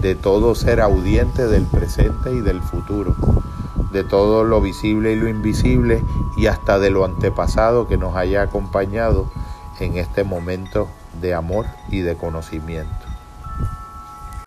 de todo ser audiente del presente y del futuro, de todo lo visible y lo invisible y hasta de lo antepasado que nos haya acompañado en este momento de amor y de conocimiento.